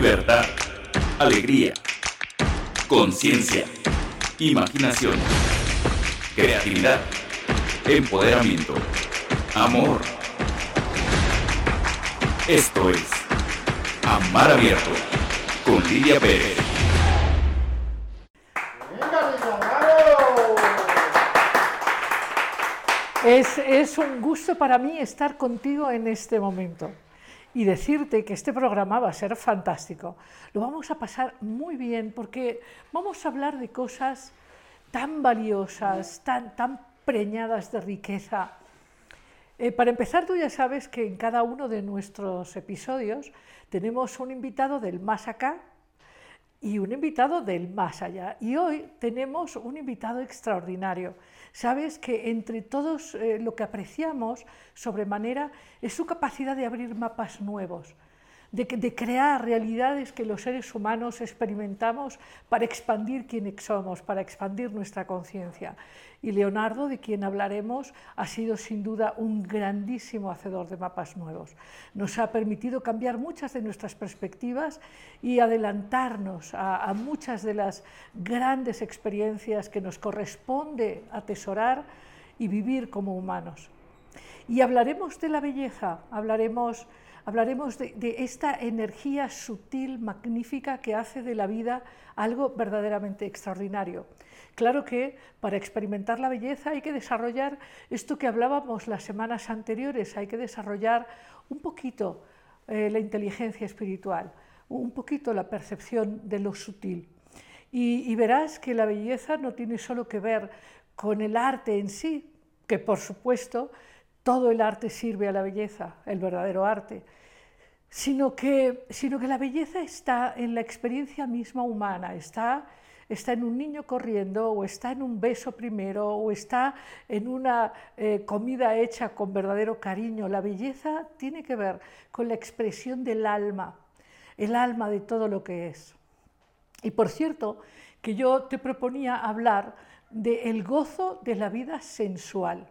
libertad, alegría, conciencia, imaginación, creatividad, empoderamiento, amor. Esto es Amar Abierto con Lidia Pérez. Es, es un gusto para mí estar contigo en este momento y decirte que este programa va a ser fantástico. Lo vamos a pasar muy bien porque vamos a hablar de cosas tan valiosas, tan, tan preñadas de riqueza. Eh, para empezar, tú ya sabes que en cada uno de nuestros episodios tenemos un invitado del más acá y un invitado del más allá. Y hoy tenemos un invitado extraordinario. Sabes que entre todos eh, lo que apreciamos sobremanera es su capacidad de abrir mapas nuevos, de, crear realidades que los seres humanos experimentamos para expandir quiénes somos, para expandir nuestra conciencia. Y Leonardo, de quien hablaremos, ha sido sin duda un grandísimo hacedor de mapas nuevos. Nos ha permitido cambiar muchas de nuestras perspectivas y adelantarnos a muchas de las grandes experiencias que nos corresponde atesorar y vivir como humanos. Y hablaremos de la belleza, hablaremos hablaremos de, esta energía sutil, magnífica, que hace de la vida algo verdaderamente extraordinario. Claro que para experimentar la belleza hay que desarrollar esto que hablábamos las semanas anteriores, hay que desarrollar un poquito eh, la inteligencia espiritual, un poquito la percepción de lo sutil. Y, y verás que la belleza no tiene solo que ver con el arte en sí, que por supuesto todo el arte sirve a la belleza, el verdadero arte, sino que, sino que la belleza está en la experiencia misma humana, está, está en un niño corriendo, o está en un beso primero, o está en una eh, comida hecha con verdadero cariño. La belleza tiene que ver con la expresión del alma, el alma de todo lo que es. Y por cierto, que yo te proponía hablar del gozo de la vida sensual.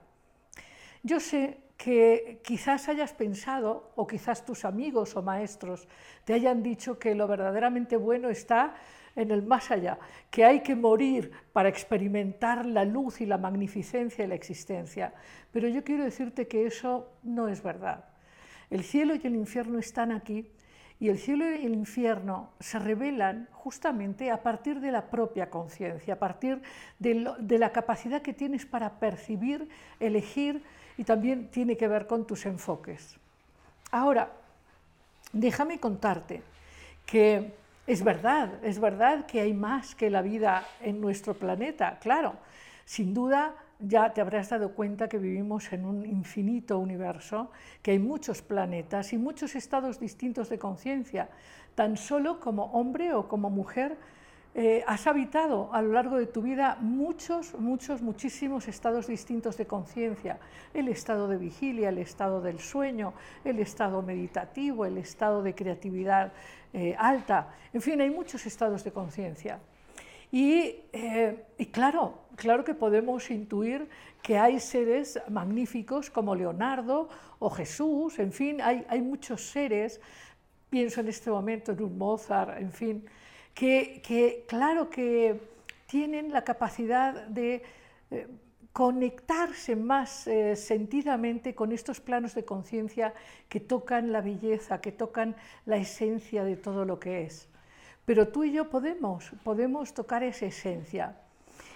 Yo sé que quizás hayas pensado, o quizás tus amigos o maestros te hayan dicho que lo verdaderamente bueno está en el más allá, que hay que morir para experimentar la luz y la magnificencia de la existencia. Pero yo quiero decirte que eso no es verdad. El cielo y el infierno están aquí y el cielo y el infierno se revelan justamente a partir de la propia conciencia, a partir de, la capacidad que tienes para percibir, elegir, y también tiene que ver con tus enfoques. Ahora, déjame contarte que es verdad, es verdad que hay más que la vida en nuestro planeta, claro, sin duda ya te habrás dado cuenta que vivimos en un infinito universo, que hay muchos planetas y muchos estados distintos de conciencia, tan solo como hombre o como mujer eh, has habitado a lo largo de tu vida muchos, muchos, muchísimos estados distintos de conciencia. El estado de vigilia, el estado del sueño, el estado meditativo, el estado de creatividad eh, alta. En fin, hay muchos estados de conciencia. Y, eh, y claro, claro que podemos intuir que hay seres magníficos como Leonardo o Jesús, en fin, hay, hay muchos seres, pienso en este momento en un Mozart, en fin, que, claro que tienen la capacidad de eh, conectarse más eh, sentidamente con estos planos de conciencia que tocan la belleza, que tocan la esencia de todo lo que es. Pero tú y yo podemos, podemos tocar esa esencia.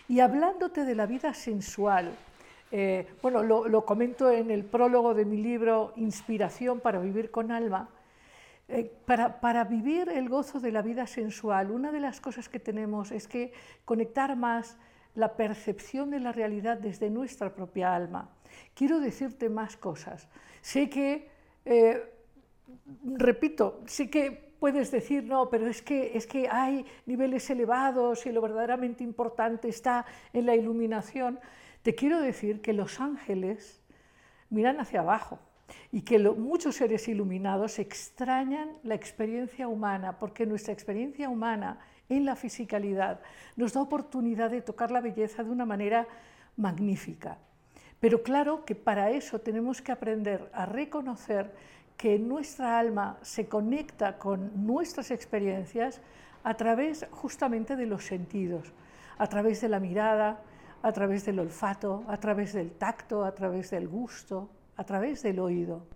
Y hablándote de la vida sensual, eh, bueno, lo, lo comento en el prólogo de mi libro Inspiración para vivir con alma, eh, para, vivir el gozo de la vida sensual, una de las cosas que tenemos es que conectar más la percepción de la realidad desde nuestra propia alma. Quiero decirte más cosas. Sé que, eh, repito, sé que puedes decir, no, pero es que, es que hay niveles elevados y lo verdaderamente importante está en la iluminación. Te quiero decir que los ángeles miran hacia abajo y que muchos seres iluminados extrañan la experiencia humana, porque nuestra experiencia humana en la fisicalidad nos da oportunidad de tocar la belleza de una manera magnífica. Pero claro que para eso tenemos que aprender a reconocer que nuestra alma se conecta con nuestras experiencias a través justamente de los sentidos, a través de la mirada, a través del olfato, a través del tacto, a través del gusto, a través del oído.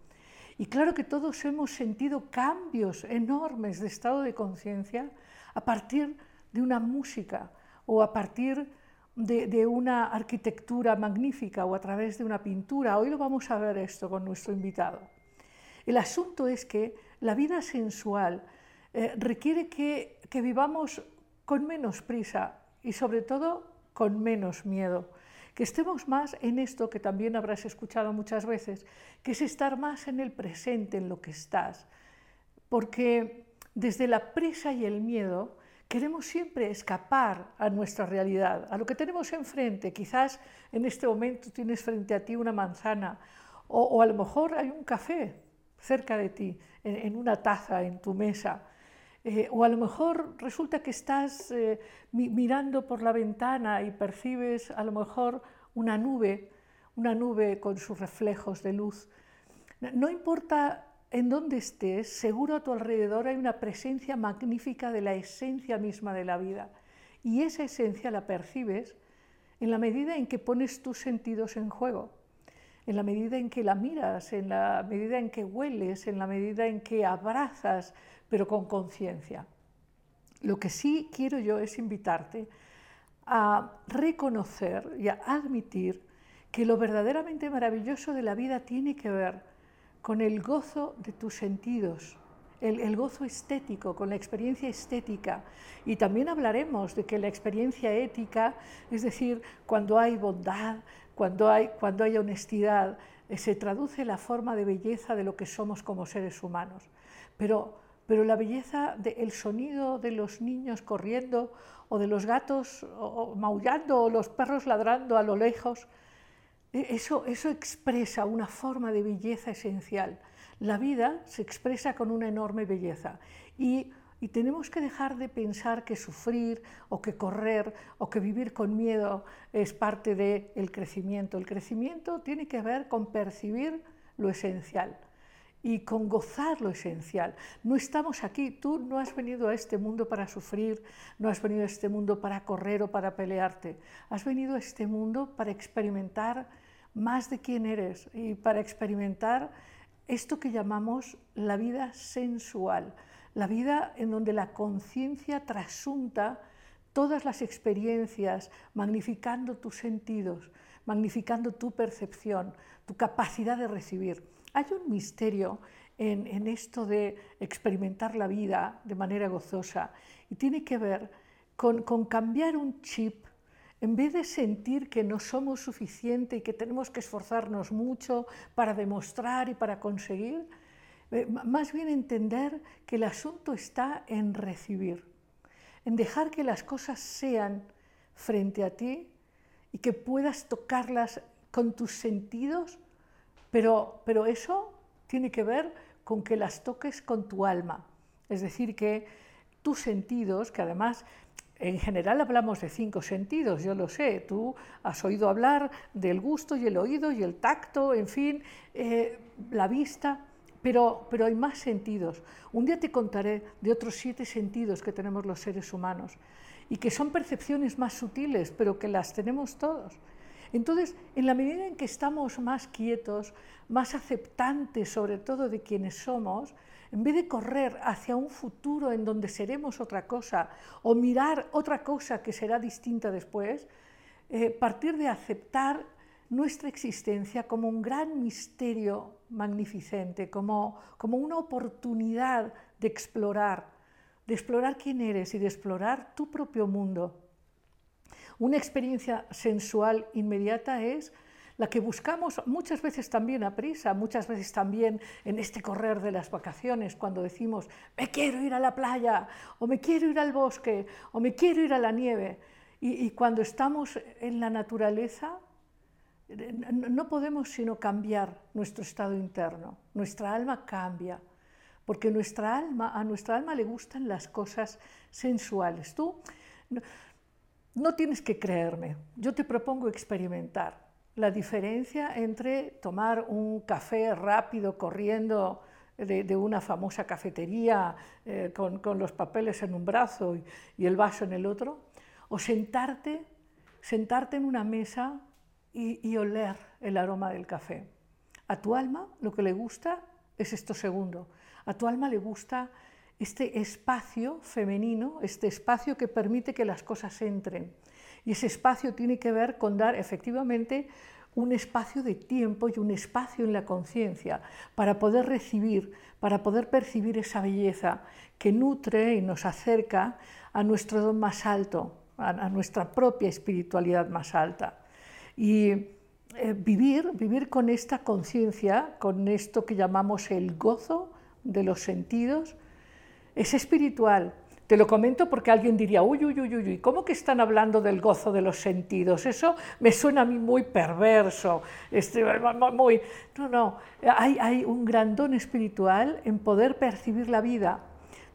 Y claro que todos hemos sentido cambios enormes de estado de conciencia a partir de una música o a partir de, una arquitectura magnífica o a través de una pintura. Hoy lo vamos a ver esto con nuestro invitado. El asunto es que la vida sensual eh, requiere que, que vivamos con menos prisa y sobre todo con menos miedo, que estemos más en esto que también habrás escuchado muchas veces, que es estar más en el presente, en lo que estás, porque desde la prisa y el miedo Queremos siempre escapar a nuestra realidad, a lo que tenemos enfrente. Quizás en este momento tienes frente a ti una manzana o, a lo mejor hay un café cerca de ti, en, una taza, en tu mesa. Eh, o a lo mejor resulta que estás eh, mirando por la ventana y percibes a lo mejor una nube, una nube con sus reflejos de luz. No importa en donde estés, seguro a tu alrededor hay una presencia magnífica de la esencia misma de la vida. Y esa esencia la percibes en la medida en que pones tus sentidos en juego, en la medida en que la miras, en la medida en que hueles, en la medida en que abrazas, pero con conciencia. Lo que sí quiero yo es invitarte a reconocer y a admitir que lo verdaderamente maravilloso de la vida tiene que ver con el gozo de tus sentidos, el, gozo estético, con la experiencia estética. Y también hablaremos de que la experiencia ética, es decir, cuando hay bondad, cuando hay, cuando hay honestidad, eh, se traduce la forma de belleza de lo que somos como seres humanos. Pero, pero la belleza del sonido de los niños corriendo o de los gatos maullando o los perros ladrando a lo lejos, e, eso, expresa una forma de belleza esencial. La vida se expresa con una enorme belleza y, y tenemos que dejar de pensar que sufrir o que correr o que vivir con miedo es parte del crecimiento. El crecimiento tiene que ver con percibir lo esencial y con gozar lo esencial. No estamos aquí, tú no has venido a este mundo para sufrir, no has venido a este mundo para correr o para pelearte, has venido a este mundo para experimentar más de quién eres y para experimentar esto que llamamos la vida sensual, la vida en donde la conciencia trasunta todas las experiencias, magnificando tus sentidos, magnificando tu percepción, tu capacidad de recibir. Hay un misterio en, esto de experimentar la vida de manera gozosa y tiene que ver con, con cambiar un chip en vez de sentir que no somos suficiente y que tenemos que esforzarnos mucho para demostrar y para conseguir, eh, más bien entender que el asunto está en recibir, en dejar que las cosas sean frente a ti y que puedas tocarlas con tus sentidos, pero, pero eso tiene que ver con que las toques con tu alma. Es decir, que tus sentidos, que además en general hablamos de cinco sentidos, yo lo sé, tú has oído hablar del gusto y el oído y el tacto, en fin, eh, la vista, pero, pero hay más sentidos. Un día te contaré de otros siete sentidos que tenemos los seres humanos y que son percepciones más sutiles, pero que las tenemos todos. Entonces, en la medida en que estamos más quietos, más aceptantes sobre todo de quienes somos, en vez de correr hacia un futuro en donde seremos otra cosa o mirar otra cosa que será distinta después, eh, partir de aceptar nuestra existencia como un gran misterio magnificente, como, como una oportunidad de explorar, de explorar quién eres y de explorar tu propio mundo. Una experiencia sensual inmediata es la que buscamos muchas veces también a prisa, muchas veces también en este correr de las vacaciones, cuando decimos, me quiero ir a la playa, o me quiero ir al bosque, o me quiero ir a la nieve. Y, cuando estamos en la naturaleza, no podemos sino cambiar nuestro estado interno, nuestra alma cambia, porque nuestra alma, a nuestra alma le gustan las cosas sensuales. Tú no tienes que creerme, yo te propongo experimentar la diferencia entre tomar un café rápido corriendo de, una famosa cafetería eh, con, los papeles en un brazo y, el vaso en el otro, o sentarte, sentarte en una mesa y, y oler el aroma del café. A tu alma lo que le gusta es esto segundo. A tu alma le gusta este espacio femenino, este espacio que permite que las cosas entren. Y ese espacio tiene que ver con dar efectivamente un espacio de tiempo y un espacio en la conciencia para poder recibir, para poder percibir esa belleza que nutre y nos acerca a nuestro don más alto, a, nuestra propia espiritualidad más alta. Y eh, vivir, vivir con esta conciencia, con esto que llamamos el gozo de los sentidos, es espiritual, te lo comento porque alguien diría, uy, uy, uy, uy, ¿cómo que están hablando del gozo de los sentidos? Eso me suena a mí muy perverso. Este, muy... No, no, hay, hay un gran don espiritual en poder percibir la vida.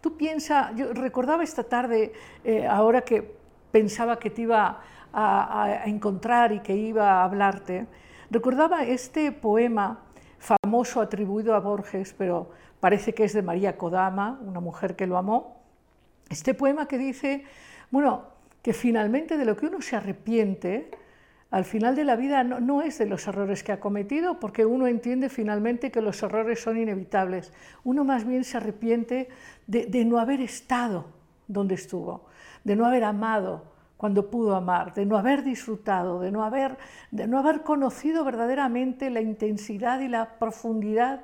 Tú piensa, yo recordaba esta tarde, eh, ahora que pensaba que te iba a, a encontrar y que iba a hablarte, recordaba este poema famoso atribuido a Borges, pero parece que es de María Kodama, una mujer que lo amó, este poema que dice, bueno, que finalmente de lo que uno se arrepiente, al final de la vida no, es de los errores que ha cometido, porque uno entiende finalmente que los errores son inevitables. Uno más bien se arrepiente de, no haber estado donde estuvo, de no haber amado cuando pudo amar, de no haber disfrutado, de no haber, de no haber conocido verdaderamente la intensidad y la profundidad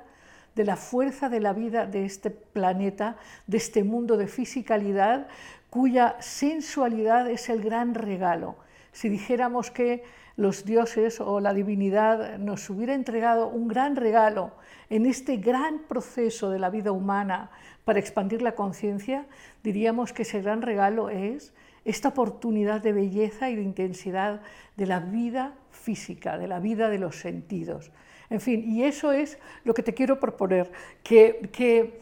de la fuerza de la vida de este planeta, de este mundo de fisicalidad, cuya sensualidad es el gran regalo. Si dijéramos que los dioses o la divinidad nos hubiera entregado un gran regalo en este gran proceso de la vida humana para expandir la conciencia, diríamos que ese gran regalo es esta oportunidad de belleza y de intensidad de la vida física, de la vida de los sentidos. En fin, y eso es lo que te quiero proponer, que, que,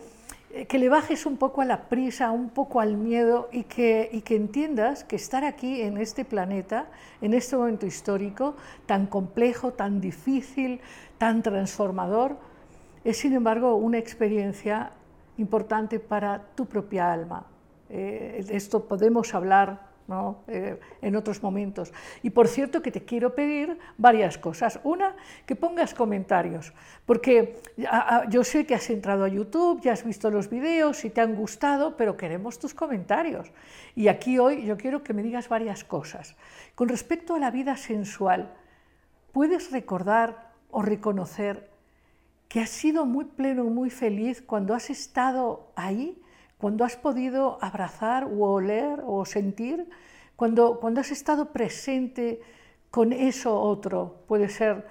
que le bajes un poco a la prisa, un poco al miedo y que, y que entiendas que estar aquí en este planeta, en este momento histórico, tan complejo, tan difícil, tan transformador, es sin embargo una experiencia importante para tu propia alma. Eh, de esto podemos hablar eh, en otros momentos. Y por cierto que te quiero pedir varias cosas. Una, que pongas comentarios, porque yo sé que has entrado a YouTube, ya has visto los vídeos y te han gustado, pero queremos tus comentarios. Y aquí hoy yo quiero que me digas varias cosas. Con respecto a la vida sensual, ¿puedes recordar o reconocer que has sido muy pleno, muy feliz cuando has estado ahí? Cuando has podido abrazar o oler o sentir, cuando, cuando has estado presente con eso otro, puede ser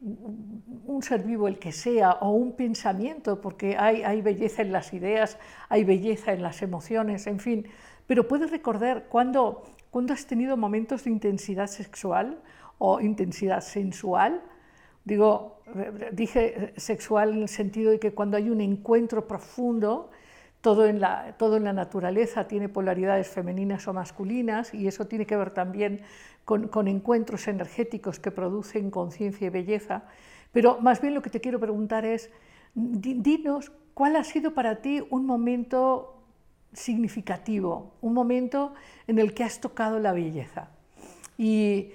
un ser vivo el que sea o un pensamiento, porque hay, hay belleza en las ideas, hay belleza en las emociones, en fin, pero puedes recordar cuando, cuando has tenido momentos de intensidad sexual o intensidad sensual, digo, dije sexual en el sentido de que cuando hay un encuentro profundo, todo en, la, todo en la naturaleza tiene polaridades femeninas o masculinas y eso tiene que ver también con, encuentros energéticos que producen conciencia y belleza. Pero más bien lo que te quiero preguntar es, dinos cuál ha sido para ti un momento significativo, un momento en el que has tocado la belleza y,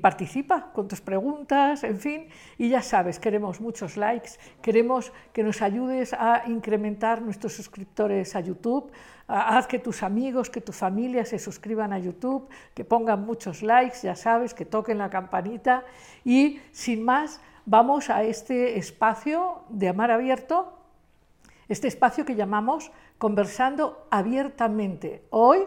participa con tus preguntas, en fin, y ya sabes, queremos muchos likes, queremos que nos ayudes a incrementar nuestros suscriptores a YouTube, haz que tus amigos, que tu familia se suscriban a YouTube, que pongan muchos likes, ya sabes, que toquen la campanita. Y sin más vamos a este espacio de Amar Abierto, este espacio que llamamos Conversando Abiertamente. Hoy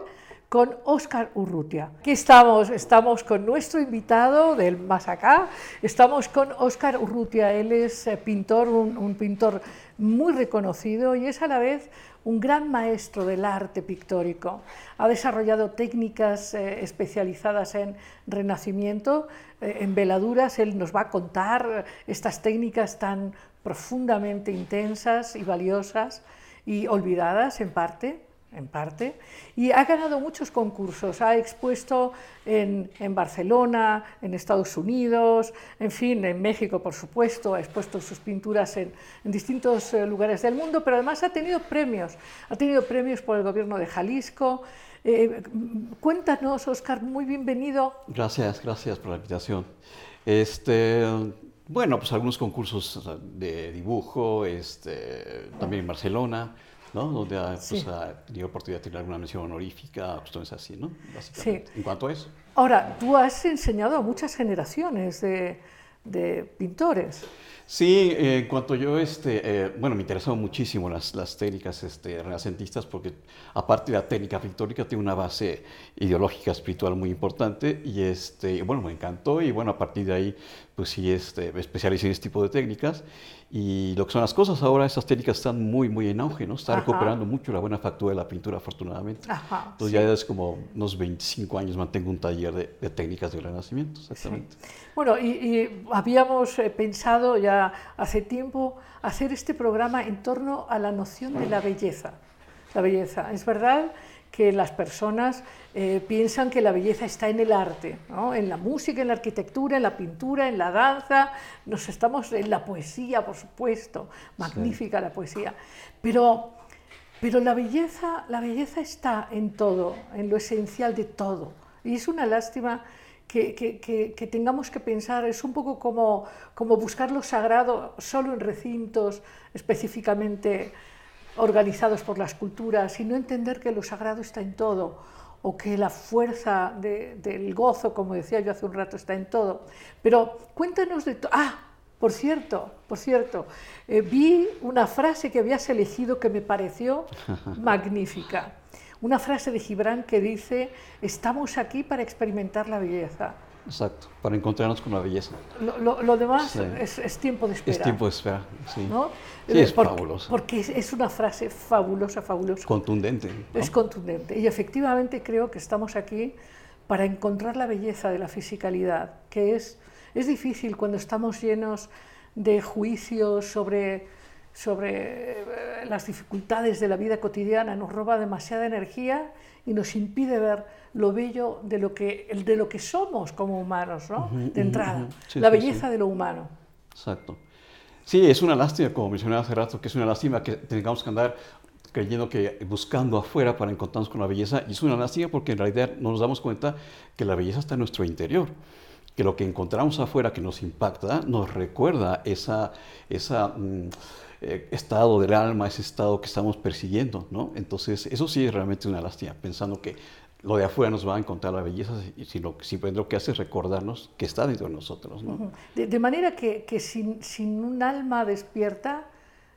con Óscar Urrutia. Aquí estamos, estamos con nuestro invitado del más acá, estamos con Óscar Urrutia, él es eh, pintor, un, pintor muy reconocido y es a la vez un gran maestro del arte pictórico. Ha desarrollado técnicas eh, especializadas en renacimiento, eh, en veladuras, él nos va a contar estas técnicas tan profundamente intensas y valiosas y olvidadas en parte en parte, y ha ganado muchos concursos. Ha expuesto en, Barcelona, en Estados Unidos, en fin, en México, por supuesto, ha expuesto sus pinturas en, distintos eh, lugares del mundo, pero además ha tenido premios. Ha tenido premios por el gobierno de Jalisco. Eh, cuéntanos, Oscar, muy bienvenido. Gracias, gracias por la invitación. Este, bueno, pues algunos concursos de dibujo, este, también en Barcelona donde ha, pues, tenido oportunidad de tener alguna mención honorífica, cuestiones así, ¿no? Básicamente. En cuanto a eso. Ahora, tú has enseñado a muchas generaciones de, de pintores. Sí, en cuanto yo, este, eh, bueno, me interesaron muchísimo las, las técnicas este, renacentistas porque aparte de la técnica pictórica tiene una base ideológica, espiritual muy importante y este, bueno, me encantó y bueno, a partir de ahí pues sí, este, me especialicé en este tipo de técnicas y lo que son las cosas ahora, esas técnicas están muy, muy en auge, ¿no? Está recuperando mucho la buena factura de la pintura, afortunadamente. Entonces ya es como unos 25 años mantengo un taller de, técnicas del Renacimiento, exactamente. Bueno, y, habíamos eh, pensado ya hace tiempo hacer este programa en torno a la noción de la belleza. La belleza, es verdad que las personas eh, piensan que la belleza está en el arte, en la música, en la arquitectura, en la pintura, en la danza, nos estamos en la poesía, por supuesto, magnífica la poesía, pero, pero la, belleza, la belleza está en todo, en lo esencial de todo, y es una lástima que, que, tengamos que pensar, es un poco como, como buscar lo sagrado solo en recintos específicamente organizados por las culturas y no entender que lo sagrado está en todo o que la fuerza del gozo, como decía yo hace un rato, está en todo. Pero cuéntanos de todo. Ah, por cierto, por cierto, eh, vi una frase que habías elegido que me pareció magnífica. Una frase de Gibran que dice, estamos aquí para experimentar la belleza. Exacto, para encontrarnos con la belleza. Lo, demás es, tiempo de espera. Es tiempo de espera, sí. ¿no? Sí, es fabuloso. Porque es, una frase fabulosa, fabulosa. Contundente. Es contundente. Y efectivamente creo que estamos aquí para encontrar la belleza de la fisicalidad, que es, es difícil cuando estamos llenos de juicios sobre, sobre eh, las dificultades de la vida cotidiana, nos roba demasiada energía y nos impide ver lo bello de lo que, de lo que somos como humanos, ¿no? de entrada, la belleza de lo humano. Exacto. Sí, es una lástima, como mencionaba hace rato, que es una lástima que tengamos que andar creyendo que buscando afuera para encontrarnos con la belleza, y es una lástima porque en realidad no nos damos cuenta que la belleza está en nuestro interior, que lo que encontramos afuera que nos impacta nos recuerda esa, esa mm, eh, estado del alma, ese estado que estamos persiguiendo, ¿no? Entonces, eso sí es realmente una lástima, pensando que lo de afuera nos va a encontrar la belleza, sino simplemente lo que hace es recordarnos que está dentro de nosotros. ¿no? de, manera que, que sin, sin, un alma despierta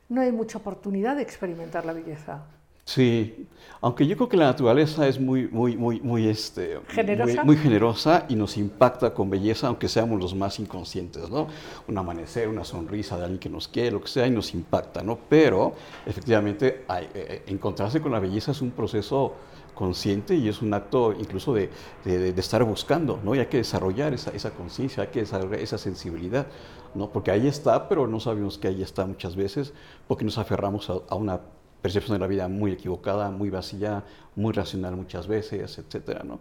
no hay mucha oportunidad de experimentar la belleza. Sí, aunque yo creo que la naturaleza es muy, muy, muy, muy, este, ¿Generosa? Muy, generosa y nos impacta con belleza, aunque seamos los más inconscientes, ¿no? Un amanecer, una sonrisa de alguien que nos quiere, lo que sea, y nos impacta, ¿no? Pero efectivamente hay, eh, eh, encontrarse con la belleza es un proceso consciente y es un acto incluso de, de, estar buscando, ¿no? Y hay que desarrollar esa, esa conciencia, hay que desarrollar esa sensibilidad, ¿no? Porque ahí está, pero no sabemos que ahí está muchas veces, porque nos aferramos a, una percepción de la vida muy equivocada, muy vacía, muy racional muchas veces, etcétera, ¿no?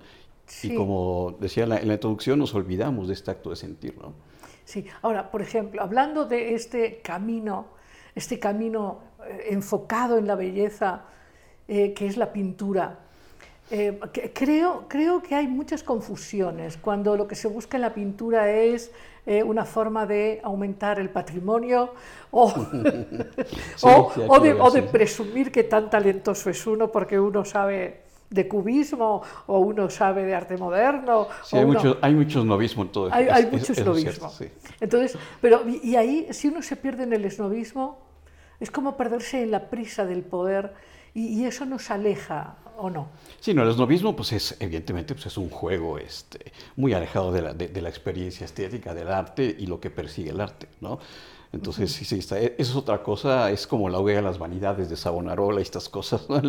Y como decía en la, introducción, nos olvidamos de este acto de sentir, ¿no? Sí, ahora, por ejemplo, hablando de este camino, este camino eh, enfocado en la belleza, eh, que es la pintura, eh, creo, creo que hay muchas confusiones cuando lo que se busca en la pintura es eh, una forma de aumentar el patrimonio o, o, de, presumir que tan talentoso es uno porque uno sabe de cubismo o uno sabe de arte moderno. Sí, hay, mucho, hay muchos novismo en todo Hay, hay mucho esnovismo. Entonces, pero, y ahí, si uno se pierde en el esnovismo, es como perderse en la prisa del poder y, y eso nos aleja ¿o no? Sí, el esnovismo, pues es, evidentemente, pues es un juego este, muy alejado de la, de, la, experiencia estética del arte y lo que persigue el arte, ¿no? Entonces, sí, sí, está, e, eso es otra cosa, es como la hoguera de las vanidades de Savonarola y estas cosas, ¿no?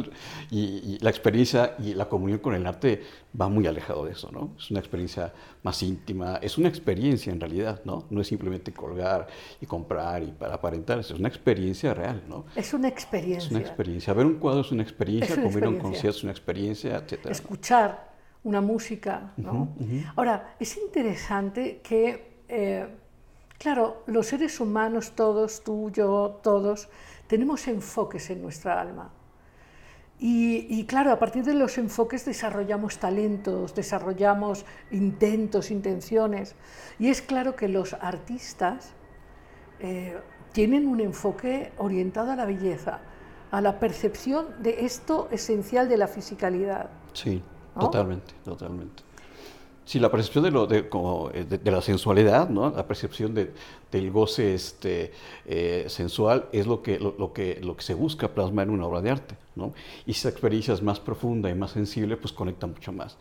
y, y, la experiencia y la comunión con el arte va muy alejado de eso, ¿no? Es una experiencia más íntima, es una experiencia en realidad, ¿no? No es simplemente colgar y comprar y para aparentar, es una experiencia real, ¿no? Es una experiencia. Es una experiencia. Ver un cuadro es una experiencia, comer un concierto es una experiencia, etc. Escuchar una música, ¿no? Ahora, es interesante que... Eh, Claro, los seres humanos, todos, tú, yo, todos, tenemos enfoques en nuestra alma. Y, claro, a partir de los enfoques desarrollamos talentos, desarrollamos intentos, intenciones. Y es claro que los artistas eh, tienen un enfoque orientado a la belleza, a la percepción de esto esencial de la fisicalidad. Sí, totalmente, totalmente. Sí, la percepción de, lo, de, como, eh, de, la sensualidad, ¿no? la percepción de, del goce este, eh, sensual es lo que, lo, que, lo que se busca plasmar en una obra de arte. ¿no? Y si esa experiencia es más profunda y más sensible, pues conecta mucho más.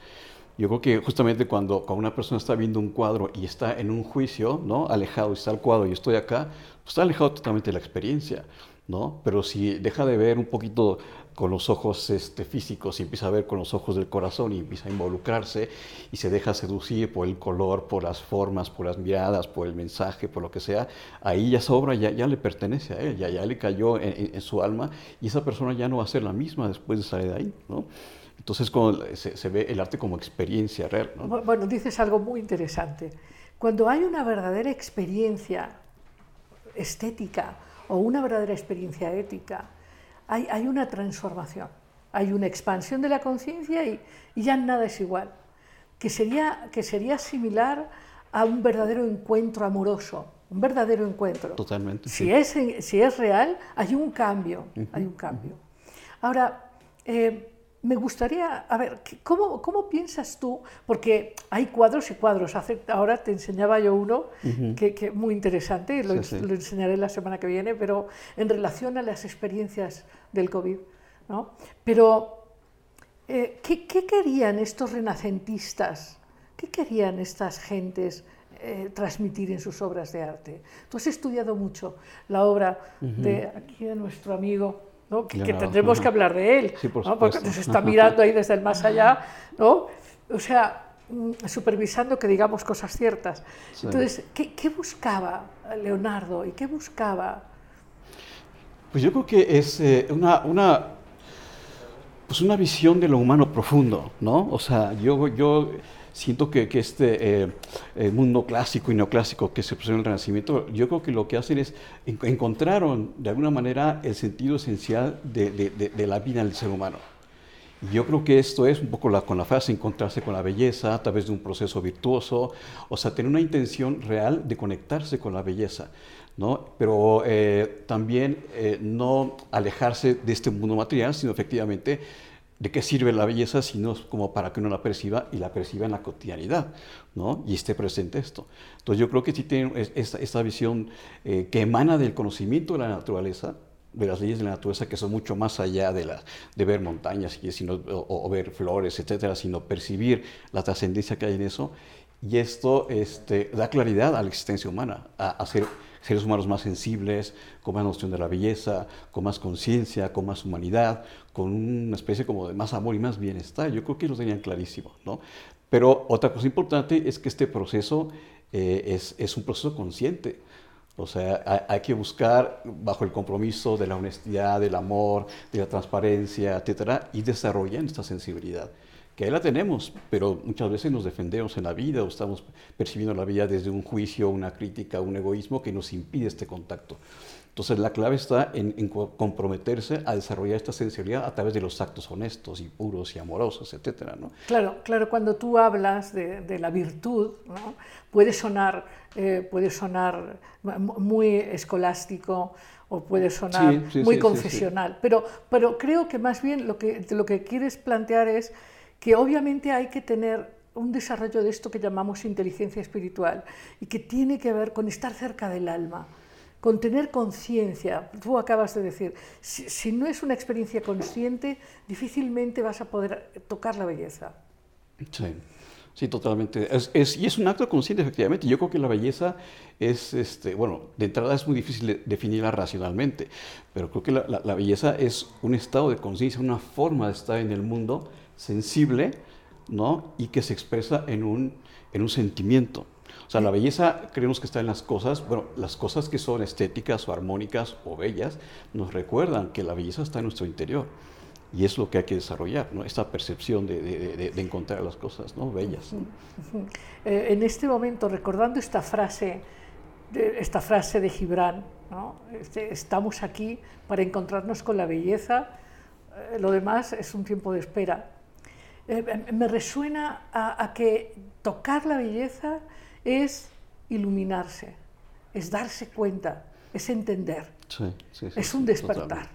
Yo creo que justamente cuando, cuando una persona está viendo un cuadro y está en un juicio, ¿no? alejado, y está el cuadro y estoy acá, pues está alejado totalmente de la experiencia. ¿no? Pero si deja de ver un poquito con los ojos este, físicos y empieza a ver con los ojos del corazón y empieza a involucrarse y se deja seducir por el color, por las formas, por las miradas, por el mensaje, por lo que sea, ahí ya esa obra ya, ya le pertenece a él, ya, ya le cayó en, su alma y esa persona ya no va a ser la misma después de salir de ahí. ¿no? Entonces se, ve el arte como experiencia real. ¿no? Bueno, dices algo muy interesante. Cuando hay una verdadera experiencia estética o una verdadera experiencia ética, hay, una transformación, hay una expansión de la conciencia y, ya nada es igual, que sería, que sería similar a un verdadero encuentro amoroso, un verdadero encuentro. Totalmente. Si, es, si es real, hay un cambio, hay un cambio. Ahora, eh, me gustaría, a ver, ¿cómo, ¿cómo, piensas tú? Porque hay cuadros y cuadros. Hace, ahora te enseñaba yo uno que, que, muy interesante, lo, lo, enseñaré la semana que viene, pero en relación a las experiencias del COVID. ¿no? Pero, eh, ¿qué, ¿qué, querían estos renacentistas? ¿Qué querían estas gentes eh, transmitir en sus obras de arte? Tú has estudiado mucho la obra de aquí de nuestro amigo que, tendremos que hablar de él, porque nos está mirando ahí desde el más allá, ¿no? o sea, mm, supervisando que digamos cosas ciertas. Entonces, ¿qué, buscaba Leonardo y qué buscaba? Pues yo creo que es eh, una, una, pues una visión de lo humano profundo, ¿no? O sea, yo, yo siento que, que este eh, eh, mundo clásico y neoclásico que se presentó en el Renacimiento, yo creo que lo que hacen es encontraron de alguna manera el sentido esencial de, de, de, la vida del ser humano. Yo creo que esto es un poco la, con la frase encontrarse con la belleza a través de un proceso virtuoso, o sea, tener una intención real de conectarse con la belleza. ¿no? Pero eh, también no alejarse de este mundo material, sino efectivamente ¿De qué sirve la belleza si no es como para que uno la perciba y la perciba en la cotidianidad, ¿no? Y esté presente esto. Entonces yo creo que sí tiene esta, esta visión eh, que emana del conocimiento de la naturaleza, de las leyes de la naturaleza que son mucho más allá de, la, de ver montañas sino, o, ver flores, etcétera, sino percibir la trascendencia que hay en eso. Y esto este, da claridad a la existencia humana, a, a ser seres humanos más sensibles, con más noción de la belleza, con más conciencia, con más humanidad, con una especie como de más amor y más bienestar. Yo creo que lo tenían clarísimo, ¿no? Pero otra cosa importante es que este proceso eh, es, es, un proceso consciente. O sea, hay, que buscar bajo el compromiso de la honestidad, del amor, de la transparencia, etcétera, y desarrollar esta sensibilidad que ahí la tenemos, pero muchas veces nos defendemos en la vida o estamos percibiendo la vida desde un juicio, una crítica, un egoísmo que nos impide este contacto. Entonces la clave está en, comprometerse a desarrollar esta sensibilidad a través de los actos honestos y puros y amorosos, etcétera, ¿no? Claro, claro. Cuando tú hablas de, la virtud, ¿no? puede sonar, eh, puede sonar muy escolástico o puede sonar muy confesional, pero, pero creo que más bien lo que, lo que quieres plantear es que obviamente hay que tener un desarrollo de esto que llamamos inteligencia espiritual y que tiene que ver con estar cerca del alma, con tener conciencia. Tú acabas de decir, si, no es una experiencia consciente, difícilmente vas a poder tocar la belleza. Sí. Sí, totalmente. Es, es, y es un acto consciente, efectivamente. Yo creo que la belleza es, este, bueno, de entrada es muy difícil definirla racionalmente, pero creo que la, belleza es un estado de conciencia, una forma de estar en el mundo sensible, ¿no? Y que se expresa en un, en un sentimiento. O sea, la belleza creemos que está en las cosas, bueno, las cosas que son estéticas o armónicas o bellas nos recuerdan que la belleza está en nuestro interior. Y es lo que hay que desarrollar, ¿no? esta percepción de, de, de, encontrar las cosas ¿no? bellas. Eh, en este momento, recordando esta frase, esta frase de Gibran, ¿no? Este, estamos aquí para encontrarnos con la belleza, eh, lo demás es un tiempo de espera. Eh, me resuena a, a que tocar la belleza es iluminarse, es darse cuenta, es entender, sí, sí, sí, es un despertar.